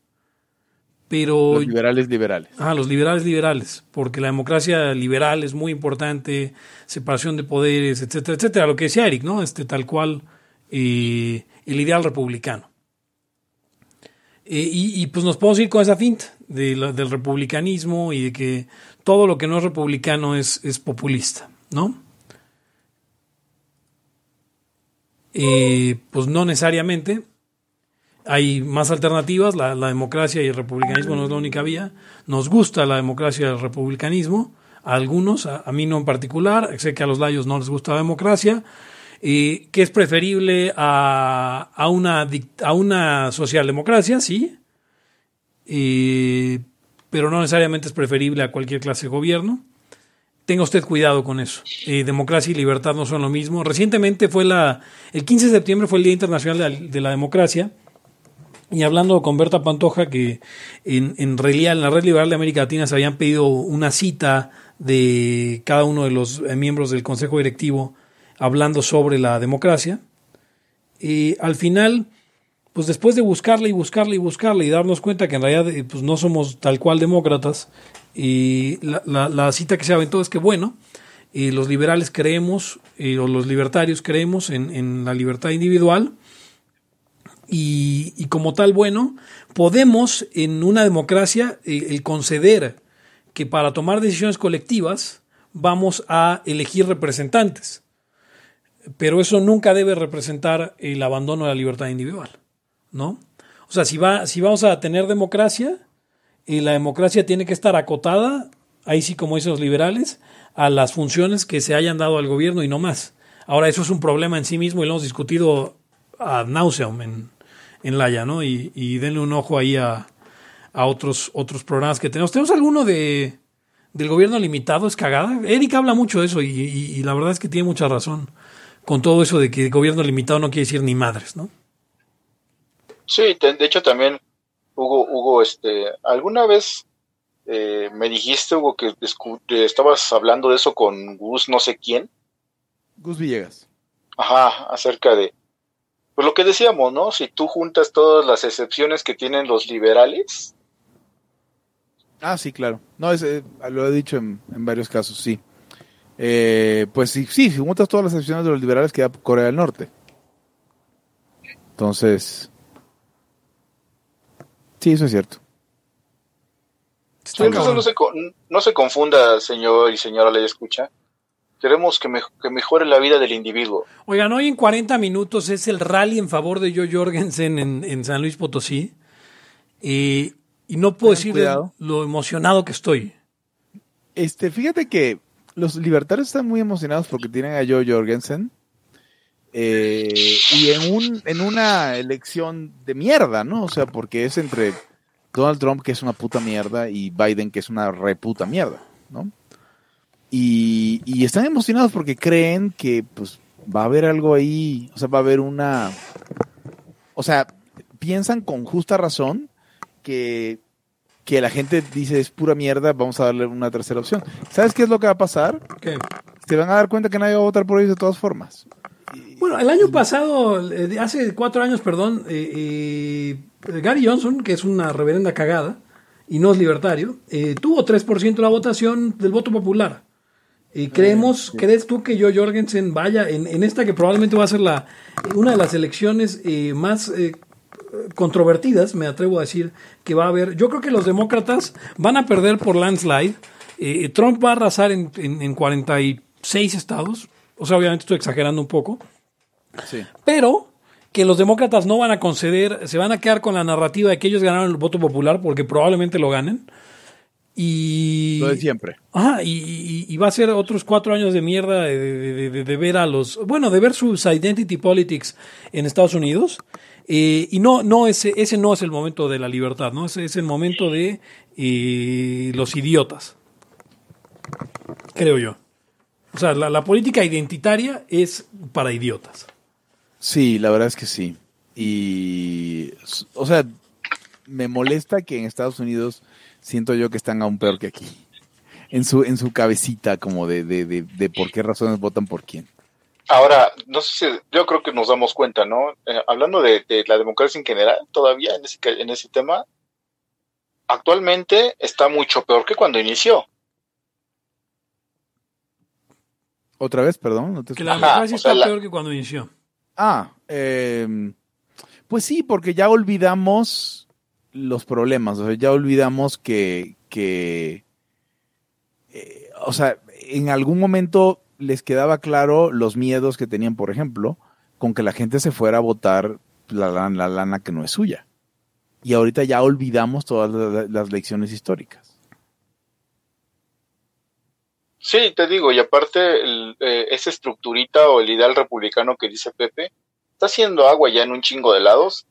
Pero Los liberales liberales. Ah, los liberales liberales, porque la democracia liberal es muy importante, separación de poderes, etcétera, etcétera, lo que decía Eric, ¿no? Este tal cual eh, el ideal republicano. Eh, y, y, pues nos podemos ir con esa finta de la- del republicanismo y de que todo lo que no es republicano es, es populista, ¿no? Eh, pues no necesariamente. Hay más alternativas, la, democracia y el republicanismo no es la única vía. Nos gusta la democracia y el republicanismo, a algunos, a, mí no en particular, sé que a los layos no les gusta la democracia, eh, que es preferible a, una, socialdemocracia, sí, pero no necesariamente es preferible a cualquier clase de gobierno. Tenga usted cuidado con eso. Democracia y libertad no son lo mismo. Recientemente fue la. El 15 de septiembre fue el Día Internacional de la Democracia. Y hablando con Berta Pantoja, que en, en realidad en la Red Liberal de América Latina se habían pedido una cita de cada uno de los eh, miembros del Consejo Directivo hablando sobre la democracia. Y al final, pues después de buscarle y buscarle y buscarle y darnos cuenta que en realidad eh, pues no somos tal cual demócratas, y la, la- la cita que se aventó es que bueno, y los liberales creemos, y, los libertarios creemos en, en la libertad individual, y, y como tal, bueno, podemos en una democracia eh, el conceder que para tomar decisiones colectivas vamos a elegir representantes. Pero eso nunca debe representar el abandono de la libertad individual, ¿no? O sea, si, va, si vamos a tener democracia, y la democracia tiene que estar acotada, ahí sí como dicen los liberales, a las funciones que se hayan dado al gobierno y no más. Ahora, eso es un problema en sí mismo y lo hemos discutido ad nauseam en, en Laya, ¿no? Y, y denle un ojo ahí a, a otros, otros programas que tenemos. ¿Tenemos alguno de del gobierno limitado? ¿Es cagada? Eric habla mucho de eso y, y- y la verdad es que tiene mucha razón con todo eso de que el gobierno limitado no quiere decir ni madres, ¿no? Sí, de hecho también, Hugo, Hugo, este, alguna vez eh, me dijiste, Hugo, que estabas hablando de eso con Gus no sé quién, Gus Villegas. ajá, acerca de, pues lo que decíamos, ¿no? Si tú juntas todas las excepciones que tienen los liberales, Ah, sí, claro. No, es, eh, lo he dicho en, en varios casos, sí. Eh, pues sí, sí, si juntas todas las excepciones de los liberales queda Corea del Norte. Entonces, sí, eso es cierto. Cabrón. no se, no se confunda, señor y señora le escucha. Queremos que, me- que mejore la vida del individuo. Oigan, hoy en 40 minutos es el rally en favor de Joe Jorgensen en, en San Luis Potosí. Y, y no puedo decir lo emocionado que estoy. Este, fíjate que los libertarios están muy emocionados porque tienen a Joe Jorgensen. eh, y en un, en una elección de mierda, ¿no? O sea, porque es entre Donald Trump, que es una puta mierda, y Biden, que es una reputa mierda, ¿no? Y, y están emocionados porque creen que pues va a haber algo ahí, o sea, va a haber una... O sea, piensan con justa razón que que la gente dice es pura mierda, vamos a darle una tercera opción. ¿Sabes qué es lo que va a pasar? ¿Qué? Se van a dar cuenta que nadie va a votar por ellos de todas formas. Bueno, el año pasado, eh, hace cuatro años, perdón, eh, eh, Gary Johnson, que es una reverenda cagada y no es libertario, eh, tuvo 3% de la votación del voto popular. Y creemos, ¿crees tú que Joe Jorgensen vaya en, en esta que probablemente va a ser la, una de las elecciones eh, más eh, controvertidas, me atrevo a decir, que va a haber? Yo creo que los demócratas van a perder por landslide. Eh, Trump va a arrasar en, en, en 46 estados. O sea, obviamente estoy exagerando un poco Sí. pero que los demócratas no van a conceder, se van a quedar con la narrativa de que ellos ganaron el voto popular porque probablemente lo ganen. Y, Lo de siempre. Ajá, y, y- y va a ser otros cuatro años de mierda de, de- de- de ver a los, bueno, de ver sus identity politics en Estados Unidos. Eh, y no, no ese, ese no es el momento de la libertad, ¿no? Ese es el momento de eh, los idiotas. Creo yo. O sea, la, la política identitaria es para idiotas. Sí, la verdad es que sí. Y, o sea, me molesta que en Estados Unidos siento yo que están aún peor que aquí. En su, en su cabecita como de, de, de, de por qué razones votan por quién. Ahora, no sé si, yo creo que nos damos cuenta, ¿no? Eh, hablando de, de la democracia en general, todavía en ese, ca- en ese tema, actualmente está mucho peor que cuando inició. Otra vez, perdón. No te Que la Ajá, democracia o sea, está la- peor que cuando inició. Ah, eh, pues sí, porque ya olvidamos los problemas, o sea, ya olvidamos que, que eh, o sea, en algún momento les quedaba claro los miedos que tenían, por ejemplo, con que la gente se fuera a votar la, la- la lana que no es suya. Y ahorita ya olvidamos todas la- las lecciones históricas. Sí, te digo, y aparte, eh, esa estructurita o el ideal republicano que dice Pepe, está haciendo agua ya en un chingo de lados.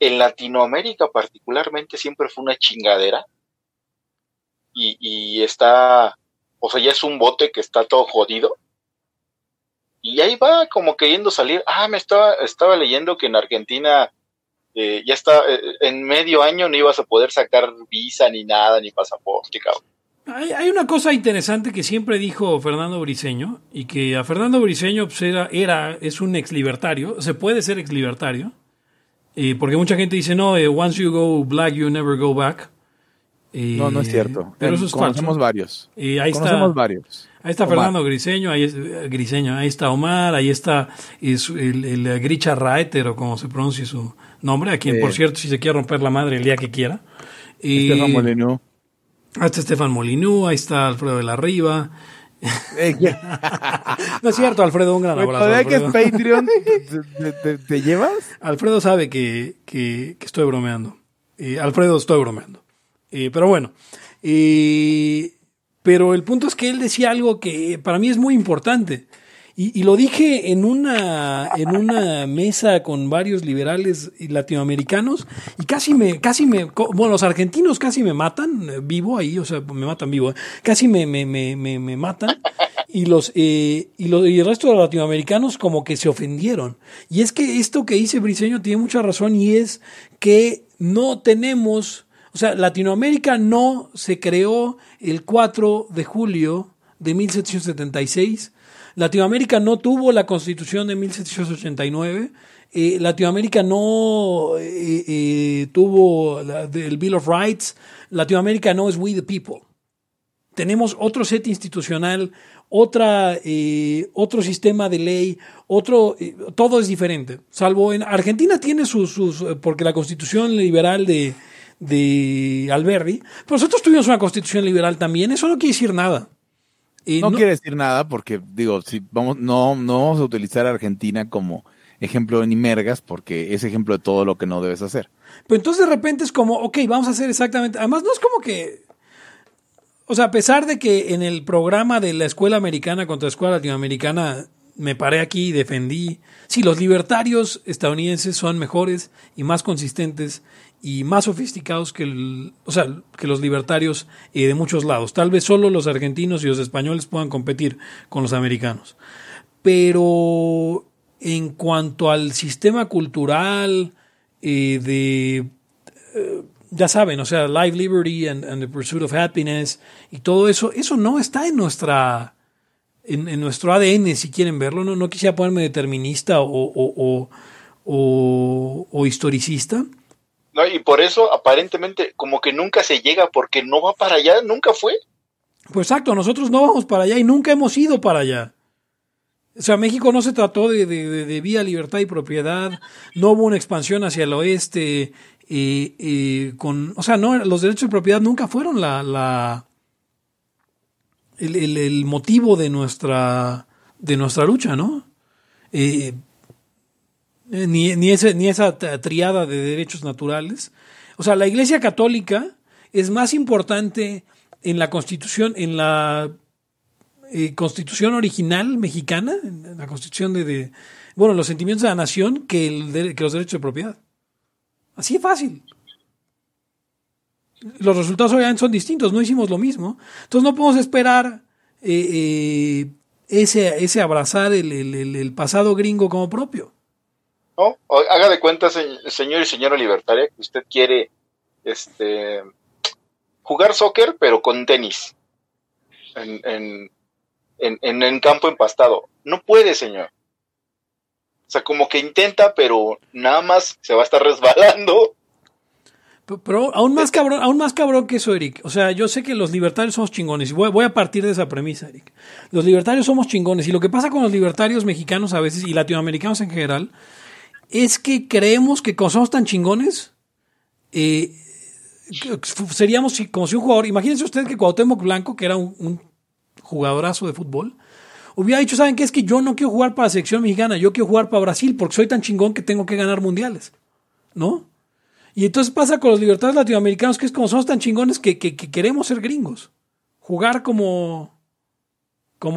En Latinoamérica particularmente siempre fue una chingadera. Y, está, o sea, ya es un bote que está todo jodido. Y ahí va como queriendo salir. Ah, me estaba, estaba leyendo que en Argentina eh, ya está, eh, en medio año no ibas a poder sacar visa ni nada, ni pasaporte, cabrón. Hay, hay una cosa interesante que siempre dijo Fernando Briseño y que a Fernando Briseño pues, era, era, es un ex libertario, se puede ser ex libertario, eh, porque mucha gente dice, no, eh, once you go black, you never go back. Eh, No, no es cierto. Pero eso es Conocemos falso. varios. Ahí está, Conocemos varios. ahí está Omar. Fernando Griseño, ahí es, eh, Griseño, ahí está Omar, ahí está es el, el Gricha Raeter o como se pronuncia su nombre, a quien por cierto si se quiere romper la madre el día que quiera. Estefan Molyneux. Ahí está Estefan Molinú, ahí está Alfredo de la Riva. No es cierto, Alfredo, un gran abrazo. que es Alfredo. Patreon, ¿te, te- te- te llevas? Alfredo sabe que, que- que estoy bromeando. Eh, Alfredo, estoy bromeando. Eh, pero bueno. Eh, pero el punto es que él decía algo que para mí es muy importante. Y, lo dije en una, en una mesa con varios liberales y latinoamericanos y casi me, casi me, bueno, los argentinos casi me matan eh, vivo ahí, o sea, me matan vivo, eh, casi me, me, me, me, me matan y los, eh, y, lo- y el resto de los latinoamericanos como que se ofendieron. Y es que esto que dice Briseño tiene mucha razón y es que no tenemos, o sea, Latinoamérica no se creó el 4 de julio de 1776. Latinoamérica no tuvo la constitución de 1789. eh, Latinoamérica no eh, eh, tuvo el Bill of Rights. Latinoamérica no es We the People. Tenemos otro set institucional, otra, eh, otro sistema de ley, otro, todo es diferente. Salvo en Argentina tiene sus, porque la constitución liberal de, de Alberdi, pero nosotros tuvimos una constitución liberal también, eso no quiere decir nada. Eh, No, quiere decir nada porque, digo, si vamos, no, no vamos a utilizar a Argentina como ejemplo de Nimergas porque es ejemplo de todo lo que no debes hacer. Pero entonces de repente es como, ok, vamos a hacer exactamente. Además, no es como que. O sea, a pesar de que en el programa de la escuela americana contra la escuela latinoamericana me paré aquí y defendí. Sí, los libertarios estadounidenses son mejores y más consistentes y más sofisticados que, el- o sea, que los libertarios eh, de muchos lados. Tal vez solo los argentinos y los españoles puedan competir con los americanos. Pero en cuanto al sistema cultural eh, de ya saben, o sea, life, liberty and, the pursuit of happiness y todo eso, eso no está en nuestra, en, en nuestro ADN, si quieren verlo. No, no quisiera ponerme determinista o, o- o historicista. No, y por eso aparentemente como que nunca se llega porque no va para allá, nunca fue. Pues exacto, nosotros no vamos para allá y nunca hemos ido para allá. O sea, México no se trató de, de- de- vía libertad y propiedad, no hubo una expansión hacia el oeste, eh, con, o sea, no, los derechos de propiedad nunca fueron la, la el, el- motivo de nuestra, de nuestra lucha, ¿no? Eh, ni, ni, ese- ni esa triada de derechos naturales. O sea, la Iglesia Católica es más importante en la Constitución, en la eh, Constitución original mexicana, en la Constitución de, de- bueno, los sentimientos de la nación que, el que los derechos de propiedad. Así de fácil. Los resultados obviamente son distintos, no hicimos lo mismo. Entonces no podemos esperar eh, eh, ese, ese abrazar el- el pasado gringo como propio. Haga de cuenta, se- señor y señora libertaria, que usted quiere este jugar soccer, pero con tenis. En, en, en, en, campo empastado. No puede, señor. O sea, como que intenta, pero nada más se va a estar resbalando. Pero, pero aún más cabrón, aún más cabrón que eso, Eric. O sea, yo sé que los libertarios somos chingones y voy, voy a partir de esa premisa, Eric. Los libertarios somos chingones y lo que pasa con los libertarios mexicanos a veces y latinoamericanos en general es que creemos que como somos tan chingones, eh, seríamos como si un jugador, imagínense usted que Cuauhtémoc Blanco, que era un, jugadorazo de fútbol, hubiera dicho, ¿saben qué? Es que yo no quiero jugar para la selección mexicana, yo quiero jugar para Brasil porque soy tan chingón que tengo que ganar mundiales, ¿no? Y entonces pasa con los libertarios latinoamericanos que es como somos tan chingones que, que- que queremos ser gringos, jugar como,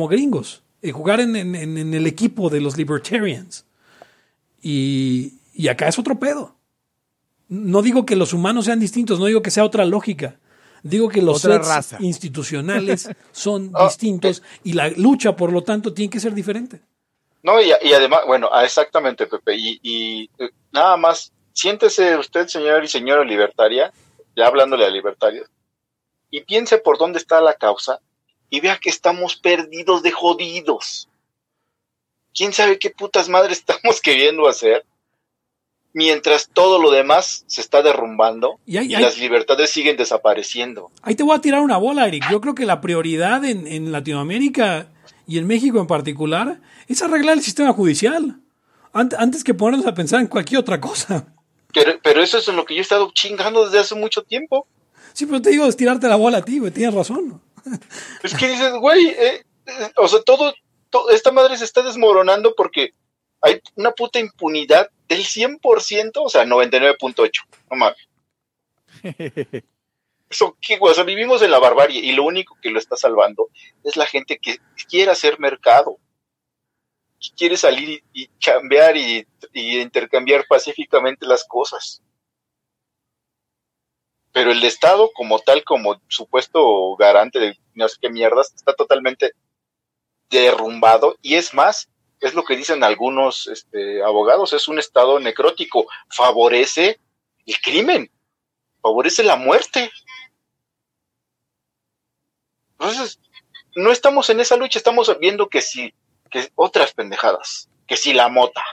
gringos, eh, jugar en el equipo de los libertarians. Y, y acá es otro pedo. No digo que los humanos sean distintos, no digo que sea otra lógica. Digo que los sets raza. institucionales son Ah, distintos y la lucha, por lo tanto, tiene que ser diferente. No, y, y además, bueno, ah, exactamente, Pepe. Y, y, eh, nada más, siéntese usted, señor y señora libertaria, ya hablándole a libertarios, y piense por dónde está la causa y vea que estamos perdidos de jodidos. ¿Quién sabe qué putas madres estamos queriendo hacer? Mientras todo lo demás se está derrumbando Y y, hay- hay- las libertades siguen desapareciendo. Ahí te voy a tirar una bola, Eric. Yo creo que la prioridad en, en Latinoamérica y en México en particular es arreglar el sistema judicial. Ant- antes que ponernos a pensar en cualquier otra cosa. Pero, pero eso es en lo que yo he estado chingando desde hace mucho tiempo. Sí, pero te digo es tirarte la bola a ti, güey. Tienes razón. Es que dices, güey, eh, eh, o sea, todo, to- esta madre se está desmoronando porque hay una puta impunidad del 100%, o sea, 99.8. No mames. Eso, ¿qué? O sea, vivimos en la barbarie y lo único que lo está salvando es la gente que quiere hacer mercado. Que quiere salir y, y chambear y, y intercambiar pacíficamente las cosas. Pero el Estado, como tal, como supuesto garante de no sé qué mierdas, está totalmente derrumbado. Y es más, es lo que dicen algunos este, abogados, es un Estado necrótico. Favorece el crimen, favorece la muerte. Entonces, no estamos en esa lucha, estamos viendo que si, que otras pendejadas, que si la mota.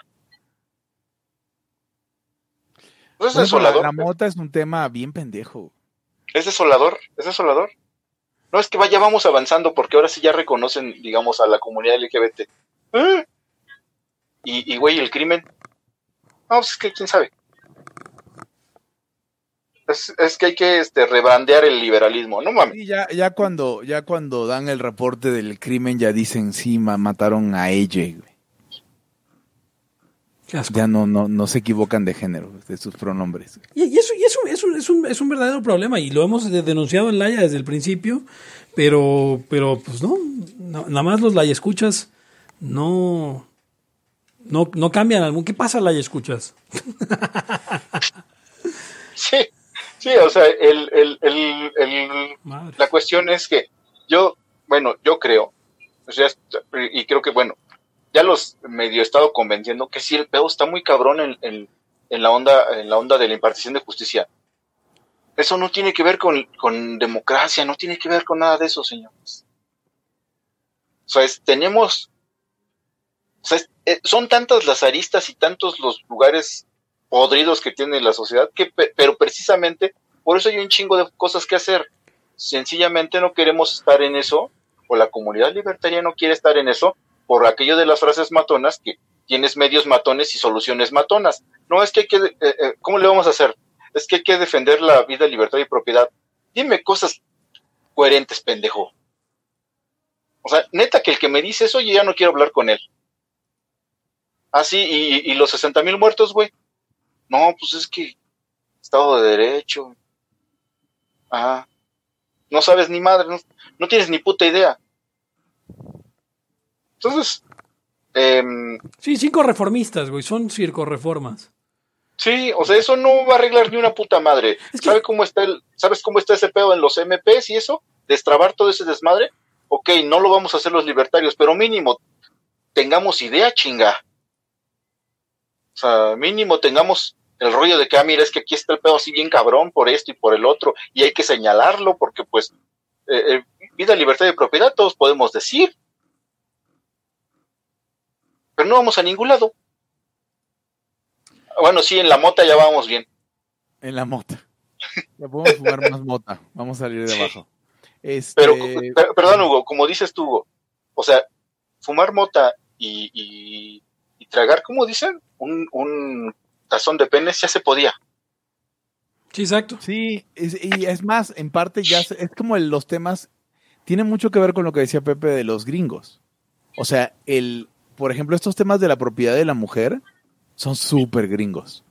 Entonces, es ejemplo, la, desolador. la mota es un tema bien pendejo. Es desolador, es desolador. No es que vaya, vamos avanzando porque ahora sí ya reconocen, digamos, a la comunidad LGBT. ¿Eh? Y, güey, el crimen. No, pues es que quién sabe. Es, es que hay que este, rebrandear el liberalismo, no mames. Y ya, ya cuando, ya cuando dan el reporte del crimen ya dicen sí, ma- mataron a ella, güey. Ya no, no, no se equivocan de género, de sus pronombres. Y, y eso, y eso, eso es, un, es un verdadero problema y lo hemos de- denunciado en Laya desde el principio, pero, pero pues no, no- nada más los Laya escuchas no, no, no cambian algún. ¿Qué pasa Laya escuchas? Sí, sí, o sea, el, el, el, la cuestión es que yo, bueno, yo creo, o sea, y creo que, bueno, ya los medio he estado convenciendo que sí, el pedo está muy cabrón en, en, la onda, en la onda de la impartición de justicia. Eso no tiene que ver con, con democracia, no tiene que ver con nada de eso, señores. O sea, es- tenemos, o sea, eh, son tantas las aristas y tantos los lugares podridos que tiene la sociedad, que, pe- pero precisamente por eso hay un chingo de cosas que hacer. Sencillamente no queremos estar en eso, o la comunidad libertaria no quiere estar en eso, por aquello de las frases matonas, que tienes medios matones y soluciones matonas. No es que hay que, eh, eh, ¿cómo le vamos a hacer? Es que hay que defender la vida, libertad y propiedad. Dime cosas coherentes, pendejo. O sea, neta que el que me dice eso, yo ya no quiero hablar con él. Ah, sí, y, y los 60 mil muertos, güey. No, pues es que Estado de Derecho. Ajá. No sabes ni madre, no, no tienes ni puta idea. Entonces, em, Sí, cinco reformistas, güey, son circorreformas. sí, o sea, eso no va a arreglar ni una puta madre. Es que- ¿Sabe cómo está el, ¿Sabes cómo está ese pedo en los MPs y eso? Destrabar todo ese desmadre. Ok, no lo vamos a hacer los libertarios, pero mínimo tengamos idea, chinga. O sea, mínimo tengamos el rollo de que, ah, mira, es que aquí está el pedo así bien cabrón por esto y por el otro, y hay que señalarlo porque, pues, eh, eh, vida, libertad y propiedad todos podemos decir. Pero no vamos a ningún lado. Bueno, sí, en la mota ya vamos bien. En la mota. Ya podemos fumar más mota. Vamos a salir de Sí. abajo. Este, Pero, per- perdón, Hugo, como dices tú, Hugo, o sea, fumar mota y, y, y tragar, ¿cómo dicen? Un, un tazón de penes ya se podía. Sí, exacto. Sí, es- y es más, en parte ya se- es como el- los temas tienen mucho que ver con lo que decía Pepe de los gringos. O sea, el, por ejemplo, estos temas de la propiedad de la mujer son súper gringos,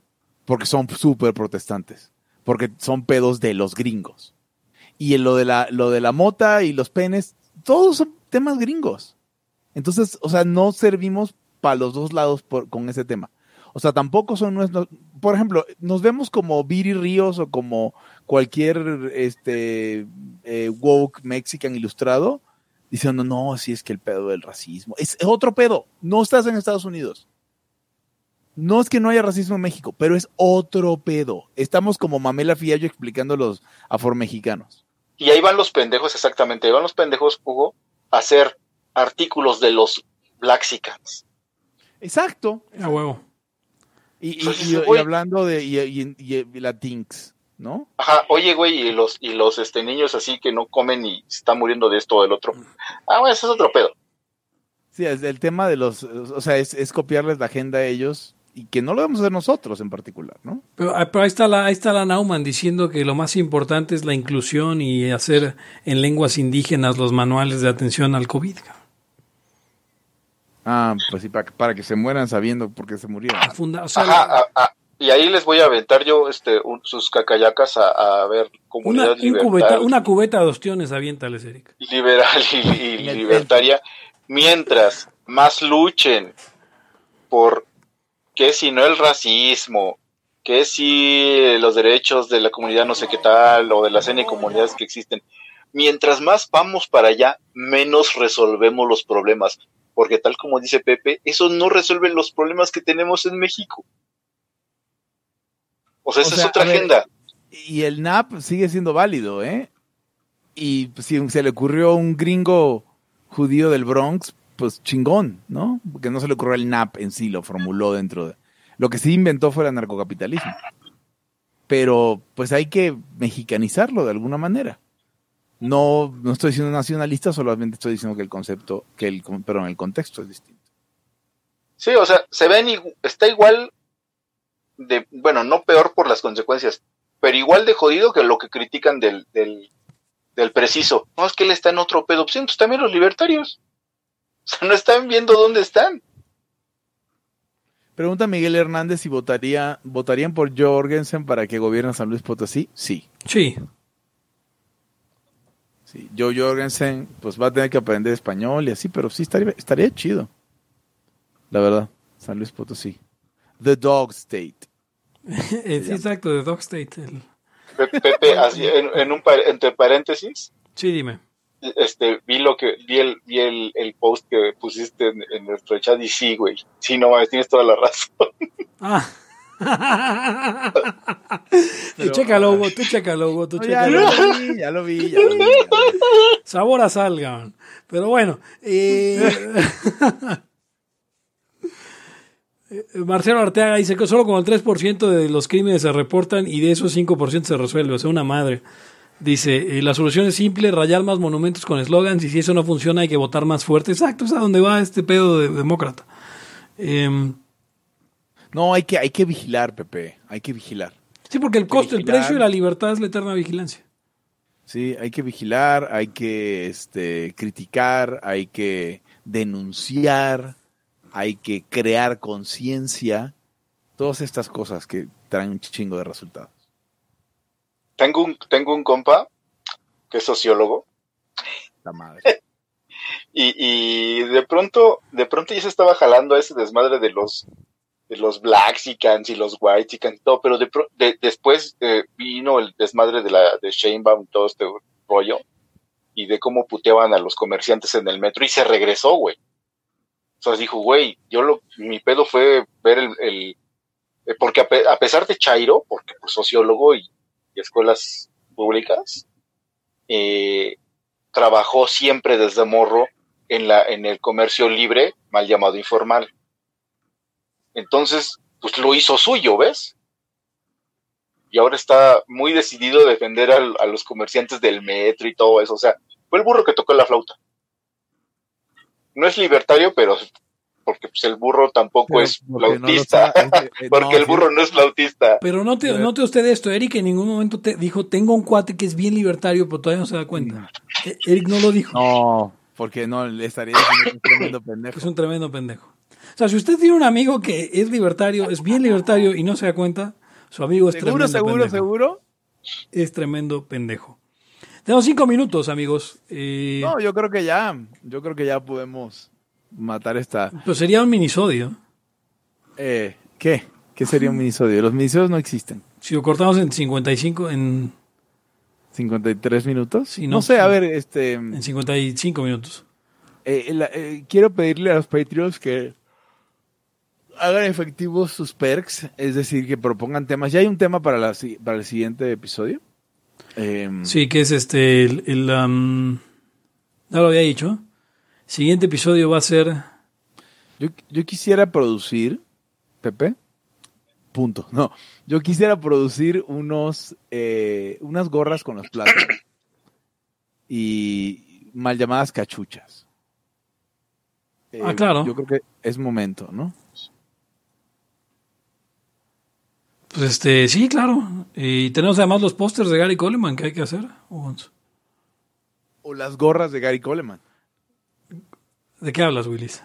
porque son súper protestantes, porque son pedos de los gringos. Y en lo de la, lo de la mota y los penes, todos son temas gringos. Entonces, o sea, no servimos para los dos lados por- con ese tema. O sea, tampoco son nuestros. Por ejemplo, nos vemos como Viri Ríos o como cualquier este eh, woke mexican ilustrado diciendo, no, si es que el pedo del racismo. Es otro pedo. No estás en Estados Unidos. No es que no haya racismo en México, pero es otro pedo. Estamos como Mamela Fiallo explicando los afromexicanos. Y ahí van los pendejos, exactamente, ahí van los pendejos, Hugo, a hacer artículos de los Blaxicans. Exacto. A huevo. Y, y- y- y hablando de y, y- y- y la Tinks, ¿no? Ajá, oye, güey, y los, y los este, niños así que no comen y se están muriendo de esto o del otro. Ah, bueno, ese es otro pedo. Sí, es el tema de los, o sea, es, es copiarles la agenda a ellos y que no lo debemos hacer nosotros en particular, ¿no? Pero, ah, pero ahí está la ahí está la Nauman diciendo que lo más importante es la inclusión y hacer en lenguas indígenas los manuales de atención al COVID. Ah, pues sí, para, para que se mueran sabiendo por qué se murieron. Funda- o sea, Ajá, la- a- a- y ahí les voy a aventar yo este, un- sus cacayacas a, a ver una, comunidad un liberal, cubeta, una cubeta de ostiones, aviéntales, Eric. liberal y, libertaria, mientras más luchen por que si no el racismo, que si los derechos de la comunidad no sé qué tal, o de las N comunidades que existen, mientras más vamos para allá, menos resolvemos los problemas. Porque tal como dice Pepe, eso no resuelve los problemas que tenemos en México. O sea, O esa sea, es otra ver, agenda. Y el NAP sigue siendo válido, ¿eh? Y pues, si se le ocurrió a un gringo judío del Bronx, pues chingón, ¿no? Porque no se le ocurrió el NAP en sí, lo formuló dentro de... Lo que sí inventó fue el narcocapitalismo. Pero pues hay que mexicanizarlo de alguna manera. No, no estoy siendo nacionalista, solamente estoy diciendo que el concepto, que el, perdón, el contexto es distinto. Sí, o sea, se ven, está igual de, bueno, no peor por las consecuencias, pero igual de jodido que lo que critican del, del, del preciso. No, es que él está en otro pedo. Pues entonces también los libertarios. O sea, no están viendo dónde están. Pregunta Miguel Hernández si votaría, votarían por Jorgensen para que gobierne San Luis Potosí. Sí. Sí. Sí, Joe Jorgensen, pues va a tener que aprender español y así, pero sí estaría, estaría chido. La verdad, San Luis Potosí. The Dog State. Eh, sí, exacto, de Dog State. el- Pepe, así, en, en un par- entre paréntesis, Sí, dime. este, vi lo que, vi el, vi el, el post que pusiste en, en nuestro chat y sí, güey. Sí, no mames, tienes toda la razón. Ah. tú chécalo, Hugo, tú chécalo, Hugo, tú No, ya, chécalo. lo vi, ya lo vi, ya lo vi. ya lo vi. Sabor a salga. Pero bueno. eh, Marcelo Arteaga dice que solo con el 3% de los crímenes se reportan y de esos 5% se resuelve. O sea, una madre. Dice, eh, la solución es simple, rayar más monumentos con eslogans y si eso no funciona hay que votar más fuerte. Exacto, es a donde va este pedo de demócrata. Em, No, hay que, hay que vigilar, Pepe. Hay que vigilar. sí, porque el costo, el precio y la libertad es la eterna vigilancia. Sí, hay que vigilar, hay que este, criticar, hay que denunciar, hay que crear conciencia. Todas estas cosas que traen un chingo de resultados. Tengo un, tengo un compa que es sociólogo La madre. y, y de pronto, de pronto ya se estaba jalando a ese desmadre de los de los Blaxicans y los Whitexicans y todo, pero de, de- después eh, vino el desmadre de la de Sheinbaum y todo este rollo y de cómo puteaban a los comerciantes en el metro y se regresó, güey. Dijo, güey, yo lo, mi pedo fue ver el, el- eh, porque a, pe- a pesar de Chairo, porque pues sociólogo y, escuelas públicas, eh, trabajó siempre desde morro en la en el comercio libre, mal llamado informal. Entonces, pues lo hizo suyo, ¿ves? Y ahora está muy decidido a defender a los comerciantes del metro y todo eso. O sea, fue el burro que tocó la flauta. No es libertario, pero porque pues, el burro tampoco es Porque no flautista. sabe, eh, eh, porque no, el burro no es flautista. Pero note, Eh. note usted esto, Eric en ningún momento te dijo, tengo un cuate que es bien libertario, pero todavía no se da cuenta. Eh, Eric no lo dijo. No, porque no, le estaría diciendo que es un tremendo pendejo. Es un tremendo pendejo. O sea, si usted tiene un amigo que es libertario, es bien libertario y no se da cuenta, su amigo es Seguro, tremendo seguro, pendejo. seguro. Es tremendo pendejo. Tenemos cinco minutos, amigos. Eh, No, yo creo que ya, yo creo que ya podemos matar esta. Pues sería un minisodio. Eh, ¿Qué? ¿Qué sería un minisodio? Los minisodios no existen. Si lo cortamos en 55, en, 53 minutos. Sí, no, no, sé, a ver, este, en 55 minutos. eh, la- eh, quiero pedirle a los Patreons que hagan efectivos sus perks, es decir, que propongan temas. ¿Ya hay un tema para, la, para el siguiente episodio? Em, Sí, que es este, el, el, am, ya lo había dicho. Siguiente episodio va a ser, Yo, yo quisiera producir, Pepe, punto. No, yo quisiera producir unos, eh, unas gorras con los platos y mal llamadas cachuchas. Eh, Ah, claro. Yo creo que es momento, ¿no? Pues este, sí, claro. Y tenemos además los pósters de Gary Coleman que hay que hacer. O- O las gorras de Gary Coleman. ¿De qué hablas, Willis?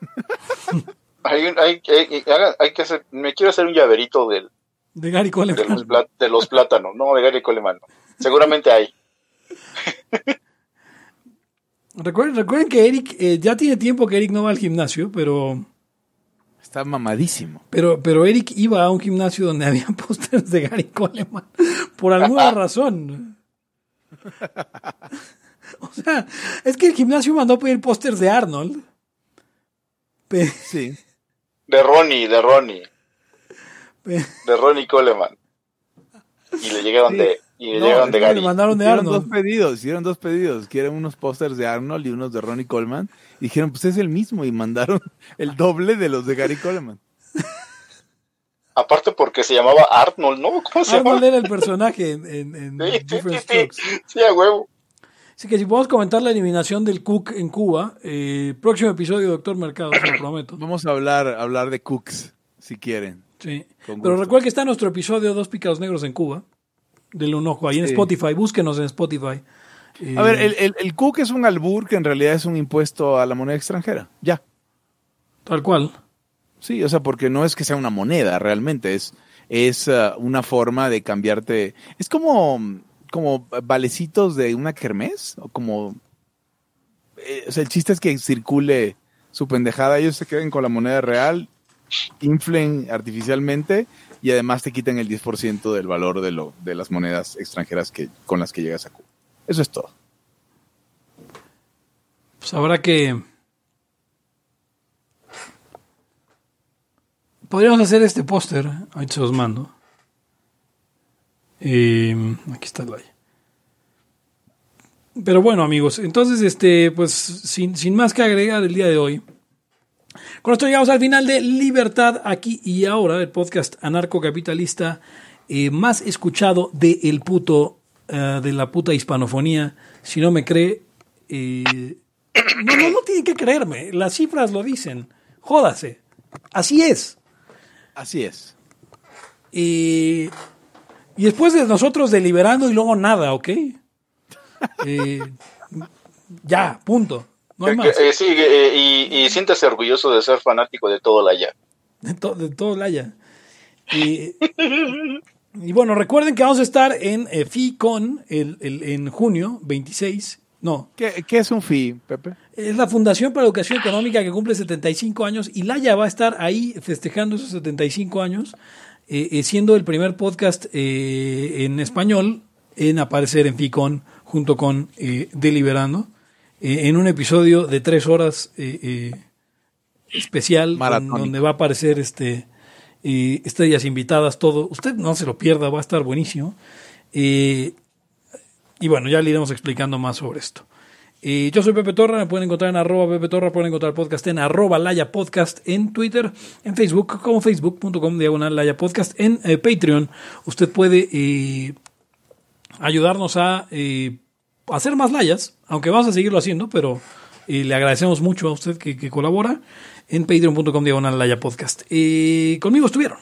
Hay, hay, hay- hay que hacer, me quiero hacer un llaverito del, De Gary de, Coleman. los, de los plátanos, no de Gary Coleman. no. Seguramente hay. Recuerden, recuerden que Eric, eh, ya tiene tiempo que Eric no va al gimnasio, pero, Está mamadísimo. pero, pero Eric iba a un gimnasio donde había pósters de Gary Coleman. Por alguna razón. O sea, es que el gimnasio mandó a pedir pósters de Arnold. Sí. De Ronnie, de Ronnie, de Ronnie Coleman. Y le llegaron Sí. de, y le No, llegaron de le Gary. mandaron de Hicieron dos Arnold. pedidos, hicieron dos pedidos. Quieren unos pósters de Arnold y unos de Ronnie Coleman. Y dijeron, pues es el mismo. Y mandaron el doble de los de Gary Coleman. Aparte porque se llamaba Arnold, ¿no? ¿Cómo se Arnold llama? era el personaje en, en, en Sí, sí, Different sí, Strokes. sí, sí, a huevo. Así que si podemos comentar la eliminación del Cook en Cuba, eh, próximo episodio, Doctor Mercado, se lo prometo. Vamos a hablar, hablar de cooks, si quieren. Sí. Pero recuerden que está nuestro episodio Dos Pícaros Negros en Cuba. Denle un ojo ahí en Sí. Spotify. Búsquenos en Spotify. Eh, A ver, el, el, el cook es un albur que en realidad es un impuesto a la moneda extranjera. Ya. Tal cual. Sí, o sea, porque no es que sea una moneda realmente, es, es uh, una forma de cambiarte. Es como, como valecitos de una kermés, o como. eh, o sea, el chiste es que circule su pendejada, ellos se queden con la moneda real, inflen artificialmente y además te quiten el 10% del valor de, lo, de las monedas extranjeras que, con las que llegas a Cuba. Eso es todo. Pues habrá que. Podríamos hacer este póster. Ahí se los mando. Aquí está el. Pero bueno, amigos, entonces, este, pues, sin, sin más que agregar el día de hoy. Con esto llegamos al final de Libertad aquí y ahora, el podcast anarcocapitalista eh, más escuchado de el puto, eh, de la puta hispanofonía. Si no me cree, eh, no, no, no tienen que creerme. Las cifras lo dicen. Jódase. Así es. Así es. Y, y después de nosotros deliberando y luego nada, ¿ok? Eh, ya, punto. No hay más. eh, sí, eh, y, y siéntese orgulloso de ser fanático de todo la ya. De, to- de todo Laya. Y, y bueno, recuerden que vamos a estar en eh, FICON el, el- en junio 26. No, ¿Qué, qué es un fee, Pepe? es la Fundación para Educación Económica que cumple 75 años y Laya va a estar ahí festejando esos 75 años, eh, eh, siendo el primer podcast eh, en español en aparecer en FICON junto con eh, Deliberando, eh, en un episodio de tres horas eh, eh, especial con- donde va a aparecer este estrellas invitadas, todo. Usted no se lo pierda, va a estar buenísimo. Y bueno, ya le iremos explicando más sobre esto. Yo soy Pepe Torra, me pueden encontrar en arroba Pepe Torra, pueden encontrar el podcast en arroba Laya Podcast, en Twitter, en Facebook, como facebook.com diagonal Laya Podcast, en eh, Patreon. Usted puede eh, ayudarnos a eh, hacer más layas, aunque vamos a seguirlo haciendo, pero eh, le agradecemos mucho a usted que, que colabora en patreon.com diagonal Laya Podcast. Eh, conmigo estuvieron.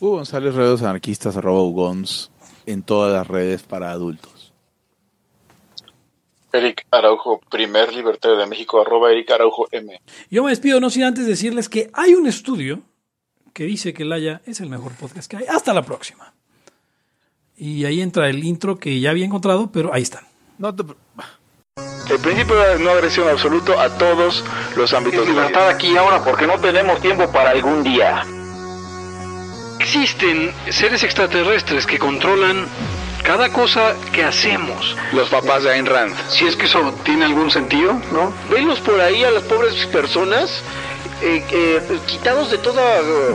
Hugo González, redes anarquistas, arroba Ugons, en todas las redes para adultos. Eric Araujo, primer libertario de México, arroba Eric Araujo M. Yo me despido no sin antes decirles que hay un estudio que dice que Laya es el mejor podcast que hay. Hasta la próxima. Y ahí entra el intro que ya había encontrado, pero ahí están. No te... El principio de no agresión absoluto a todos los ámbitos vida. Libertad aquí ahora porque no tenemos tiempo para algún día. Existen seres extraterrestres que controlan cada cosa que hacemos. Los papás de Ayn Rand. Si es que eso tiene algún sentido, ¿no? Venlos por ahí a las pobres personas eh, eh, quitados de toda eh,